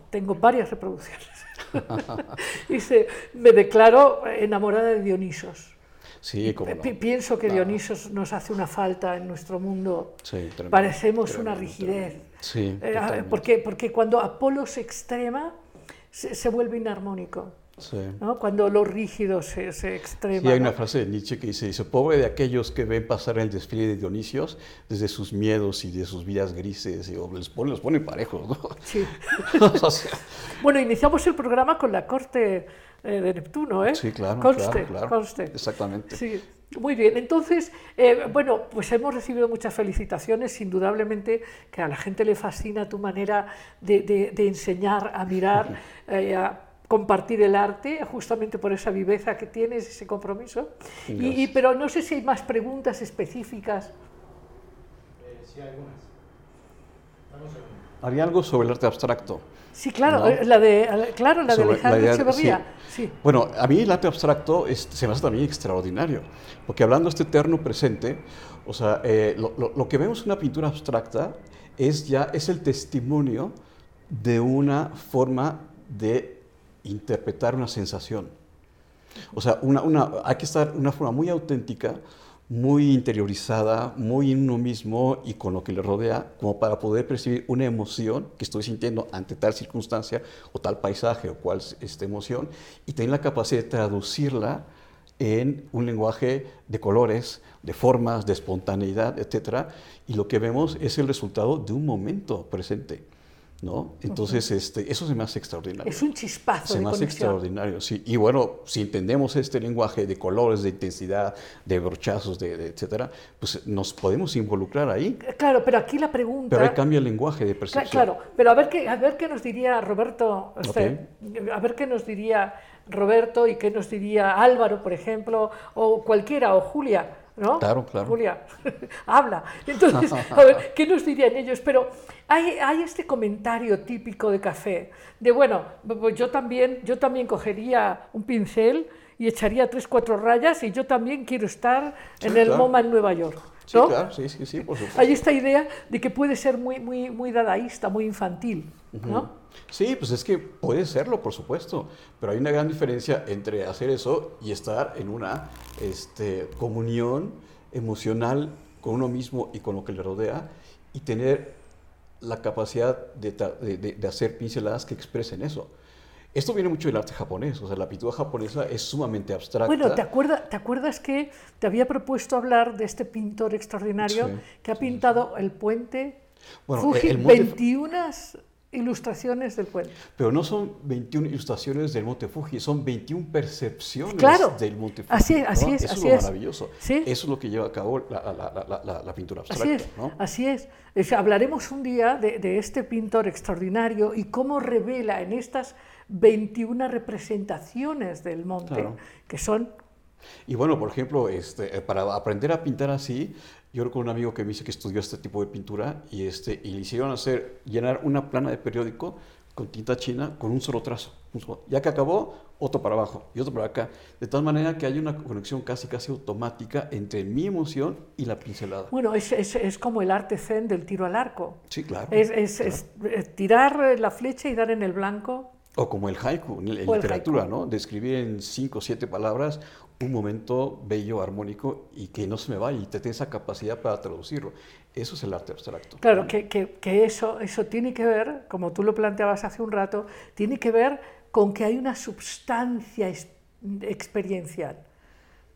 tengo varias reproducciones. Dice, me declaro enamorada de Dionisos. Sí, como no. Pi- Pienso que. Dionisos nos hace una falta en nuestro mundo. Sí, tremendo, Parecemos tremendo, una rigidez. Sí, Eh, totalmente. porque, porque cuando Apolo se extrema, se, se vuelve inarmónico. Sí. ¿no? Cuando lo rígido se, se extrema. Sí, hay una frase de Nietzsche que dice, dice, pobre de aquellos que ven pasar el desfile de Dionisios desde sus miedos y de sus vidas grises, y, o los ponen, los ponen parejos, ¿no? Sí. O sea, Bueno, iniciamos el programa con la corte eh, de Neptuno, ¿eh? sí, claro, Conste, claro, claro. conste. Exactamente. Sí, muy bien. Entonces, eh, bueno, pues hemos recibido muchas felicitaciones, indudablemente que a la gente le fascina tu manera de, de- de enseñar a mirar, eh, a compartir el arte, justamente por esa viveza que tienes, ese compromiso. Y, pero no sé si hay más preguntas específicas. sí, algunas. Vamos a ver. Haría algo sobre el arte abstracto. Sí, claro, ¿No? eh, la de, claro, la de Alejandro idea Echeverría. Sí. Bueno, a mí el arte abstracto es- se me hace también extraordinario, porque hablando de este eterno presente, o sea, eh, lo, lo- lo que vemos en una pintura abstracta es ya es el testimonio de una forma de interpretar una sensación. O sea, una, una- hay que estar de una forma muy auténtica, muy interiorizada, muy en uno mismo y con lo que le rodea, como para poder percibir una emoción que estoy sintiendo ante tal circunstancia o tal paisaje o cual es esta emoción, y tener la capacidad de traducirla en un lenguaje de colores, de formas, de espontaneidad, etc. Y lo que vemos es el resultado de un momento presente. ¿No? Entonces, este, eso se me hace extraordinario. Es un chispazo Se de me hace conexión. extraordinario, sí. Y bueno, si entendemos este lenguaje de colores, de intensidad, de brochazos, de, de etcétera, pues nos podemos involucrar ahí. Claro, pero aquí la pregunta... Pero ahí cambia el lenguaje de percepción. Claro, pero a ver qué, a ver qué nos diría Roberto, a ver qué nos diría Roberto y qué nos diría Álvaro, por ejemplo, o cualquiera, o Julia, ¿no? Claro, claro. Julia, habla. Entonces, a ver, ¿qué nos dirían ellos? Pero hay, hay este comentario típico de café, de bueno, pues yo también, yo también cogería un pincel y echaría tres, cuatro rayas y yo también quiero estar Sí, en el claro. MoMA en Nueva York. Sí, ¿no? claro, sí, sí, sí, por supuesto. Hay esta idea de que puede ser muy, muy, muy dadaísta, muy infantil, ¿no? Sí, pues es que puede serlo, por supuesto, pero hay una gran diferencia entre hacer eso y estar en una este, comunión emocional con uno mismo y con lo que le rodea y tener la capacidad de- de- de hacer pinceladas que expresen eso. Esto viene mucho del arte japonés, o sea, la pintura japonesa es sumamente abstracta. Bueno, ¿te, acuerda- ¿te acuerdas que te había propuesto hablar de este pintor extraordinario Sí, que ha pintado el puente Bueno, Fuji? el monte- 21 ilustraciones del puente. Pero no son 21 ilustraciones del Monte Fuji, son 21 percepciones Claro. del Monte Fuji. Así es, así es, Eso así es es. lo maravilloso. Sí. Eso es lo que lleva a cabo la, la- la- la- la- la pintura Así abstracta. es, ¿no? así es. Es- Hablaremos un día de, de este pintor extraordinario y cómo revela en estas 21 representaciones del monte, Claro. que son Y bueno, por ejemplo, este, eh, para aprender a pintar así, yo recuerdo un amigo que me dice que estudió este tipo de pintura y, este, y le hicieron hacer, llenar una plana de periódico con tinta china con un solo trazo. un solo- Ya que acabó, otro para abajo y otro para acá. De tal manera que hay una conexión casi casi automática entre mi emoción y la pincelada. Bueno, es, es- es como el arte zen del tiro al arco. Sí, claro. Es, es- claro. eh, tirar la flecha y dar en el blanco. O como el haiku, en, en literatura, haiku. ¿no? Describir en cinco o siete palabras un momento bello, armónico y que no se me vaya y te tenga esa capacidad para traducirlo. Eso es el arte abstracto. Claro, que, que- que eso, eso tiene que ver, como tú lo planteabas hace un rato, tiene que ver con que hay una substancia experiencial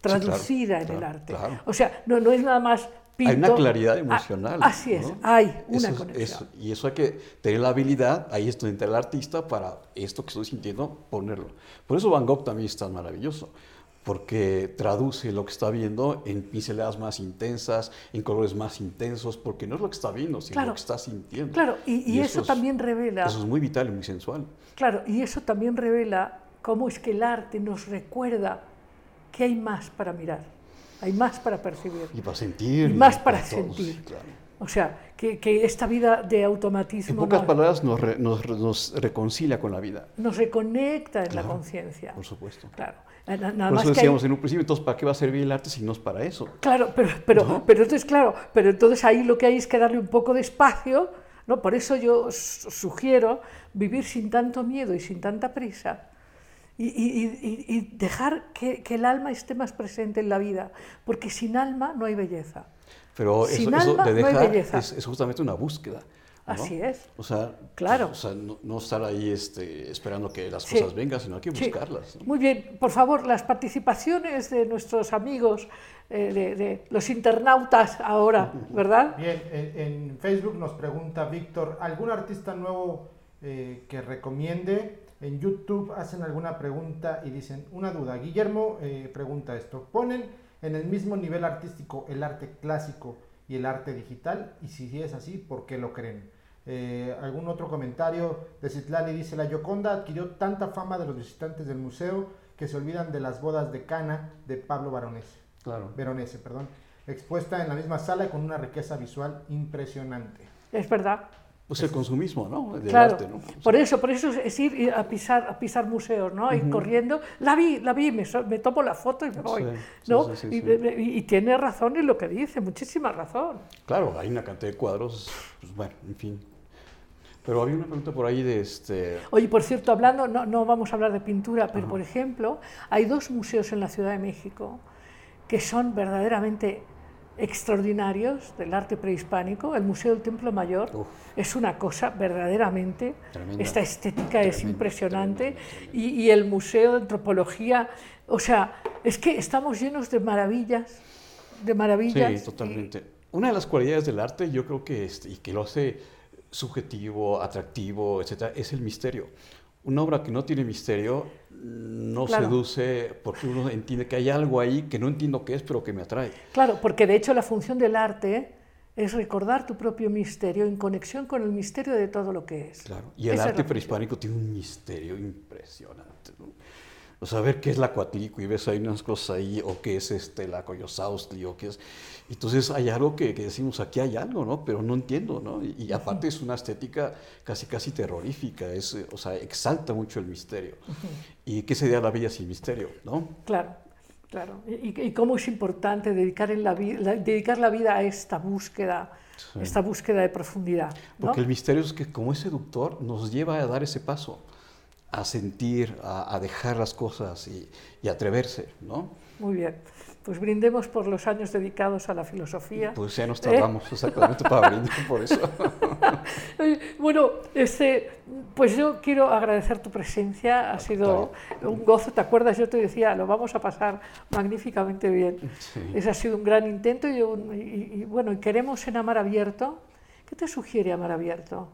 claro, traducida en el arte. claro. O sea, no, no es nada más Hay una pinto- claridad Ah, emocional. así es, ¿no? hay una Eso es- conexión. eso- y eso hay que tener la habilidad, ahí es donde entra el artista para esto que estoy sintiendo, ponerlo. Por eso Van Gogh también es tan maravilloso, porque traduce lo que está viendo en pinceladas más intensas, en colores más intensos, porque no es lo que está viendo, sino Claro. lo que está sintiendo. Claro, y, y eso, es- también revela, Eso es muy vital y muy sensual. claro, y eso también revela cómo es que el arte nos recuerda que hay más para mirar, hay más para percibir. Y para sentir. Y más para todo, sentir. claro. O sea, que, que esta vida de En automatismo pocas nos, palabras, nos, re- nos nos reconcilia con la vida, nos reconecta en la Claro, conciencia. por supuesto. Claro. Na- Nada Por más eso que hay- decíamos en un principio, entonces, ¿para qué va a servir el arte si no es para eso? Claro, pero, pero, pero entonces, claro, pero entonces ahí lo que hay es que darle un poco de espacio, ¿no? Por eso yo sugiero vivir sin tanto miedo y sin tanta prisa y, y- y- dejar que, que el alma esté más presente en la vida, porque sin alma no hay belleza. Pero eso, Sin eso alma de no hay dejar belleza. es, es justamente una búsqueda. ¿no? Así es. O sea, Claro. o sea no, no estar ahí este, esperando que las Sí. cosas vengan, sino hay que Sí. buscarlas. ¿no? Muy bien, por favor, las participaciones de nuestros amigos, eh, de, de los internautas ahora, ¿verdad? Bien, en, en Facebook nos pregunta Víctor, ¿algún artista nuevo eh, que recomiende? En YouTube hacen alguna pregunta y dicen, una duda. Guillermo eh, pregunta esto, ¿ponen en el mismo nivel artístico el arte clásico y el arte digital? Y si es así, ¿por qué lo creen? Eh, ¿Algún otro comentario de Citlali? Dice, la Gioconda adquirió tanta fama de los visitantes del museo que se olvidan de las bodas de Cana de Pablo Baronese. Claro. Veronese, perdón, expuesta en la misma sala con una riqueza visual impresionante. Es verdad. Pues el consumismo, ¿no? Del Claro, arte, ¿no? O por eso, por eso es ir y a pisar, a pisar museos, ¿no? Ir corriendo, la vi, la vi, me, tomo la foto y me voy, Sí, ¿no? sí, sí, y, y- y tiene razón en lo que dice, muchísima razón. Claro, hay una cantidad de cuadros, pues bueno, en fin. Pero había una pregunta por ahí de este. Oye, por cierto, hablando, no, no vamos a hablar de pintura, pero por ejemplo, hay dos museos en la Ciudad de México que son verdaderamente extraordinarios del arte prehispánico. El Museo del Templo Mayor Uf. es una cosa verdaderamente, Tremenda. esta estética es Tremendo, impresionante. Y, y el Museo de Antropología, o sea, es que estamos llenos de maravillas, de maravillas. Sí, totalmente. Una de las cualidades del arte, yo creo que, este, y que lo hace subjetivo, atractivo, etcétera, es el misterio. Una obra que no tiene misterio no Claro. seduce porque uno entiende que hay algo ahí que no entiendo qué es, pero que me atrae. Claro, porque de hecho la función del arte es recordar tu propio misterio en conexión con el misterio de todo lo que es. Claro. Y el Esa arte prehispánico tiene un misterio impresionante. ¿no? O sea, ver qué es la Coatlico y ves ahí unas cosas ahí, o qué es este, la Coyosaustli, o qué es. Entonces hay algo que, que decimos, aquí hay algo, ¿no? Pero no entiendo, ¿no? Y, y aparte es una estética casi, casi terrorífica, es, o sea, exalta mucho el misterio. ¿Y qué sería la vida sin misterio, no? Claro, claro. Y, y cómo es importante dedicar, en la, la- dedicar la vida a esta búsqueda, Sí. esta búsqueda de profundidad. ¿no? Porque el misterio es que como es seductor, nos lleva a dar ese paso, a sentir, a, a dejar las cosas y, y atreverse, ¿no? Muy bien. Pues brindemos por los años dedicados a la filosofía. Pues ya nos ¿Eh? tardamos exactamente para brindar por eso. Bueno, este, pues yo quiero agradecer tu presencia, ha sido un gozo, ¿te acuerdas? Yo te decía, lo vamos a pasar magníficamente bien. Sí. Ese ha sido un gran intento y, un- y- y, bueno, y queremos en Amar Abierto. ¿Qué te sugiere Amar Abierto?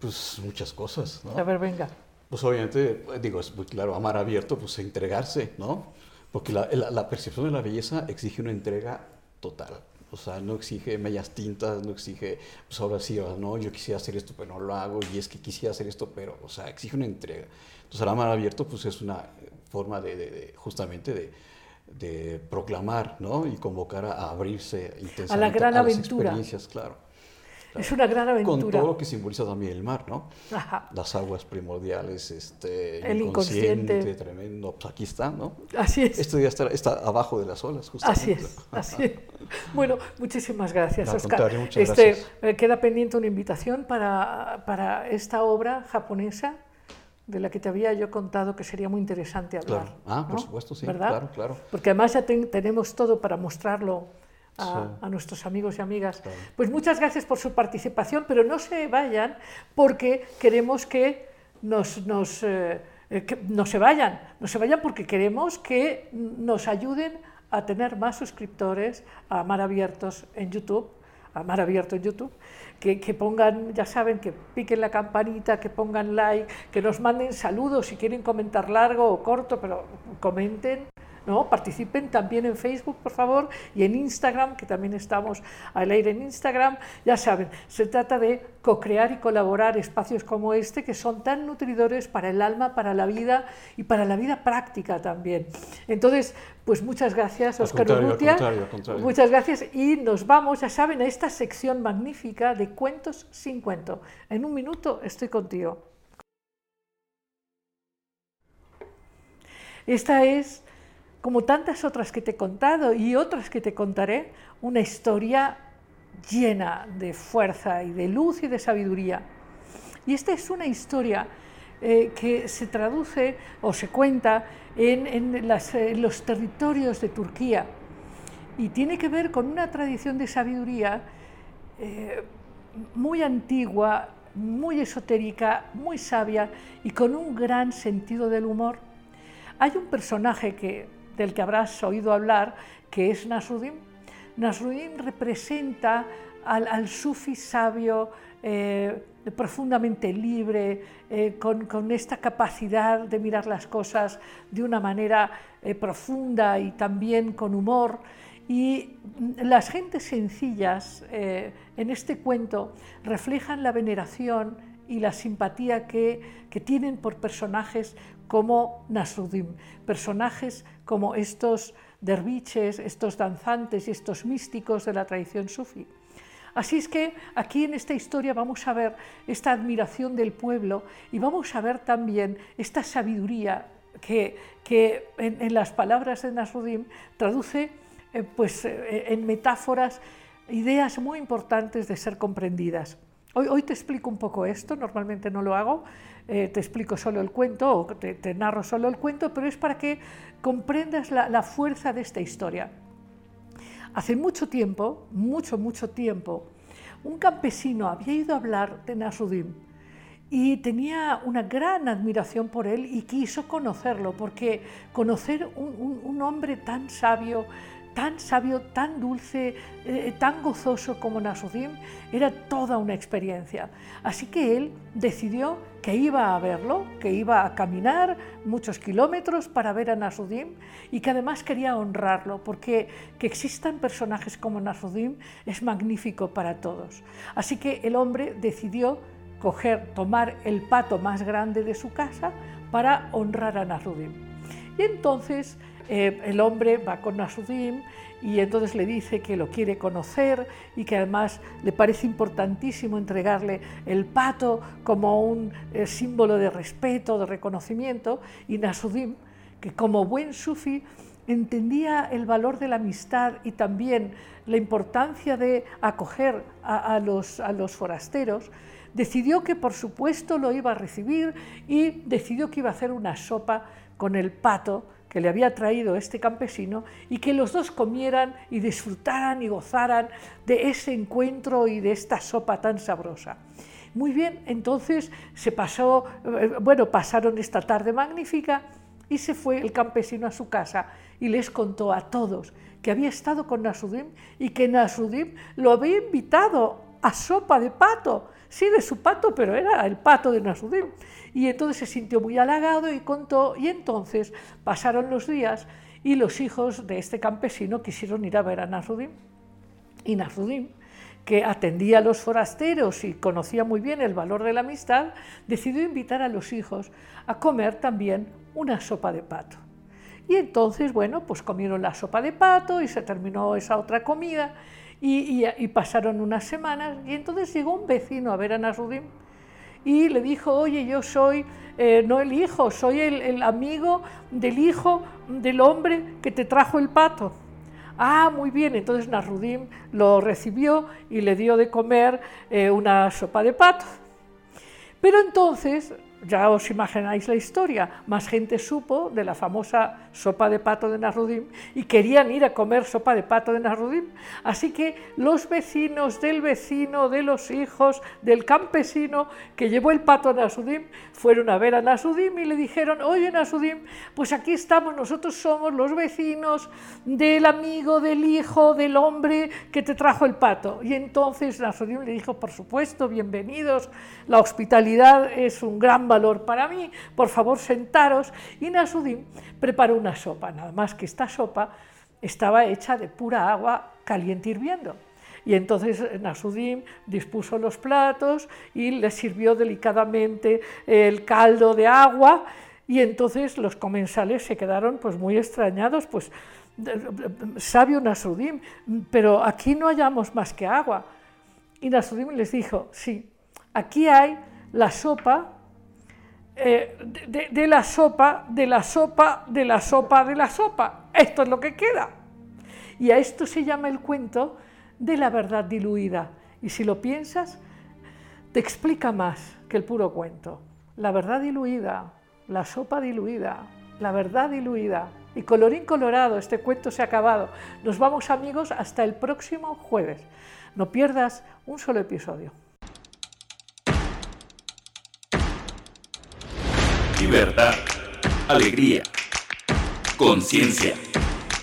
Pues muchas cosas, ¿no? A ver, venga. Pues obviamente, eh, digo, es muy claro, amar abierto, pues entregarse, ¿no? Porque la, la- la percepción de la belleza exige una entrega total. O sea, no exige medias tintas, no exige, pues ahora sí, ahora no, yo quisiera hacer esto, pero no lo hago, y es que quisiera hacer esto, pero, o sea, exige una entrega. Entonces, el amar abierto, pues es una forma de, de- de- justamente de, de proclamar, ¿no? Y convocar a, a abrirse intensamente gran las aventura. experiencias, claro. Es una gran Con aventura. todo lo que simboliza también el mar, ¿no? Ajá. las aguas primordiales, este, El inconsciente. tremendo, pues aquí está, ¿no? Así es. Esto ya está, está abajo de las olas, justamente. Así es, así es. Bueno, muchísimas gracias, Al Oscar. muchas este, gracias. queda pendiente una invitación para, para esta obra japonesa de la que te había yo contado que sería muy interesante hablar. Claro. Ah, por ¿no? supuesto, sí, ¿Verdad? claro, claro. Porque además ya ten- tenemos todo para mostrarlo a, Sí. a nuestros amigos y amigas. Claro. Pues muchas gracias por su participación, pero no se vayan porque queremos que nos, nos, eh, eh, que no se vayan, no se vayan porque queremos que nos ayuden a tener más suscriptores a Mar Abiertos en YouTube, a Mar Abierto en YouTube, que, que pongan, ya saben, que piquen la campanita, que pongan like, que nos manden saludos si quieren comentar largo o corto, pero comenten. ¿No? Participen también en Facebook, por favor, y en Instagram, que también estamos al aire en Instagram. Ya saben, se trata de co-crear y colaborar espacios como este, que son tan nutridores para el alma, para la vida y para la vida práctica también. Entonces, pues muchas gracias, Oscar Urrutia. Muchas gracias y nos vamos, ya saben, a esta sección magnífica de cuentos sin cuento. En un minuto estoy contigo. Esta es, como tantas otras que te he contado y otras que te contaré, una historia llena de fuerza y de luz y de sabiduría. Y esta es una historia eh, que se traduce o se cuenta en, los territorios de Turquía y tiene que ver con una tradición de sabiduría eh, muy antigua, muy esotérica, muy sabia y con un gran sentido del humor. Hay un personaje que, del que habrás oído hablar que es Nasruddin. Nasruddin representa al, sufi sabio eh, profundamente libre, eh, con, esta capacidad de mirar las cosas de una manera eh, profunda y también con humor. Y las gentes sencillas en este cuento reflejan la veneración y la simpatía que, que tienen por personajes como Nasruddin, personajes como estos derviches, estos danzantes y estos místicos de la tradición sufi. Así es que aquí en esta historia vamos a ver esta admiración del pueblo y vamos a ver también esta sabiduría que, en, las palabras de Nasruddin traduce eh, pues, eh, en metáforas ideas muy importantes de ser comprendidas. Hoy, hoy, te explico un poco esto, normalmente no lo hago, eh, te explico solo el cuento o te, narro solo el cuento, pero es para que comprendas la fuerza de esta historia. Hace mucho tiempo, mucho, mucho tiempo, un campesino había ido a hablar de Nasruddin y tenía una gran admiración por él y quiso conocerlo, porque conocer un, un hombre tan sabio, tan sabio, tan dulce, eh, tan gozoso como Nasruddin, era toda una experiencia. Así que él decidió que iba a verlo, que iba a caminar muchos kilómetros para ver a Nasruddin y que además quería honrarlo, porque que existan personajes como Nasruddin es magnífico para todos. Así que el hombre decidió coger, tomar el pato más grande de su casa para honrar a Nasruddin. Y entonces eh, el hombre va con Nasruddin y entonces le dice que lo quiere conocer y que además le parece importantísimo entregarle el pato como un eh, símbolo de respeto, de reconocimiento, y Nasruddin, que como buen sufi entendía el valor de la amistad y también la importancia de acoger a los forasteros, decidió que por supuesto lo iba a recibir y decidió que iba a hacer una sopa con el pato que le había traído este campesino y que los dos comieran y disfrutaran y gozaran de ese encuentro y de esta sopa tan sabrosa. Muy bien, entonces se pasó, eh, bueno, pasaron esta tarde magnífica y se fue el campesino a su casa y les contó a todos que había estado con Nasruddin y que Nasruddin lo había invitado a sopa de pato sí de su pato, pero era el pato de Nasruddin. Y entonces se sintió muy halagado y contó, y entonces pasaron los días y los hijos de este campesino quisieron ir a ver a Nasruddin. Y Nasruddin, que atendía a los forasteros y conocía muy bien el valor de la amistad, decidió invitar a los hijos a comer también una sopa de pato. Y entonces, bueno, pues comieron la sopa de pato y se terminó esa otra comida y, pasaron unas semanas y entonces llegó un vecino a ver a Nasruddin y le dijo, oye, yo soy eh, no el hijo, soy el, amigo del hijo del hombre que te trajo el pato. Ah, muy bien, entonces Nasruddin lo recibió y le dio de comer eh, una sopa de pato. Pero entonces ya os imagináis la historia, más gente supo de la famosa sopa de pato de Nasruddin y querían ir a comer sopa de pato de Nasruddin. Así que los vecinos del vecino, de los hijos, del campesino que llevó el pato a Nasruddin, fueron a ver a Nasruddin y le dijeron, oye Nasruddin, pues aquí estamos, nosotros somos los vecinos del amigo, del hijo, del hombre que te trajo el pato. Y entonces Nasruddin le dijo, por supuesto, bienvenidos, la hospitalidad es un gran valor para mí, por favor sentaros. Y Nasruddin preparó una sopa, nada más que esta sopa estaba hecha de pura agua caliente hirviendo. Y entonces Nasruddin dispuso los platos y le sirvió delicadamente el caldo de agua y entonces los comensales se quedaron pues muy extrañados, pues sabio Nasruddin, pero aquí no hallamos más que agua. Y Nasruddin les dijo, sí, aquí hay la sopa eh, de la sopa, de la sopa, de la sopa, de la sopa. Esto es lo que queda. Y a esto se llama el cuento de la verdad diluida. Y si lo piensas, te explica más que el puro cuento. La verdad diluida, la sopa diluida, la verdad diluida. Y colorín colorado, este cuento se ha acabado. Nos vamos amigos hasta el próximo jueves. No pierdas un solo episodio. Libertad, alegría, conciencia,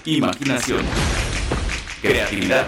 imaginación, creatividad,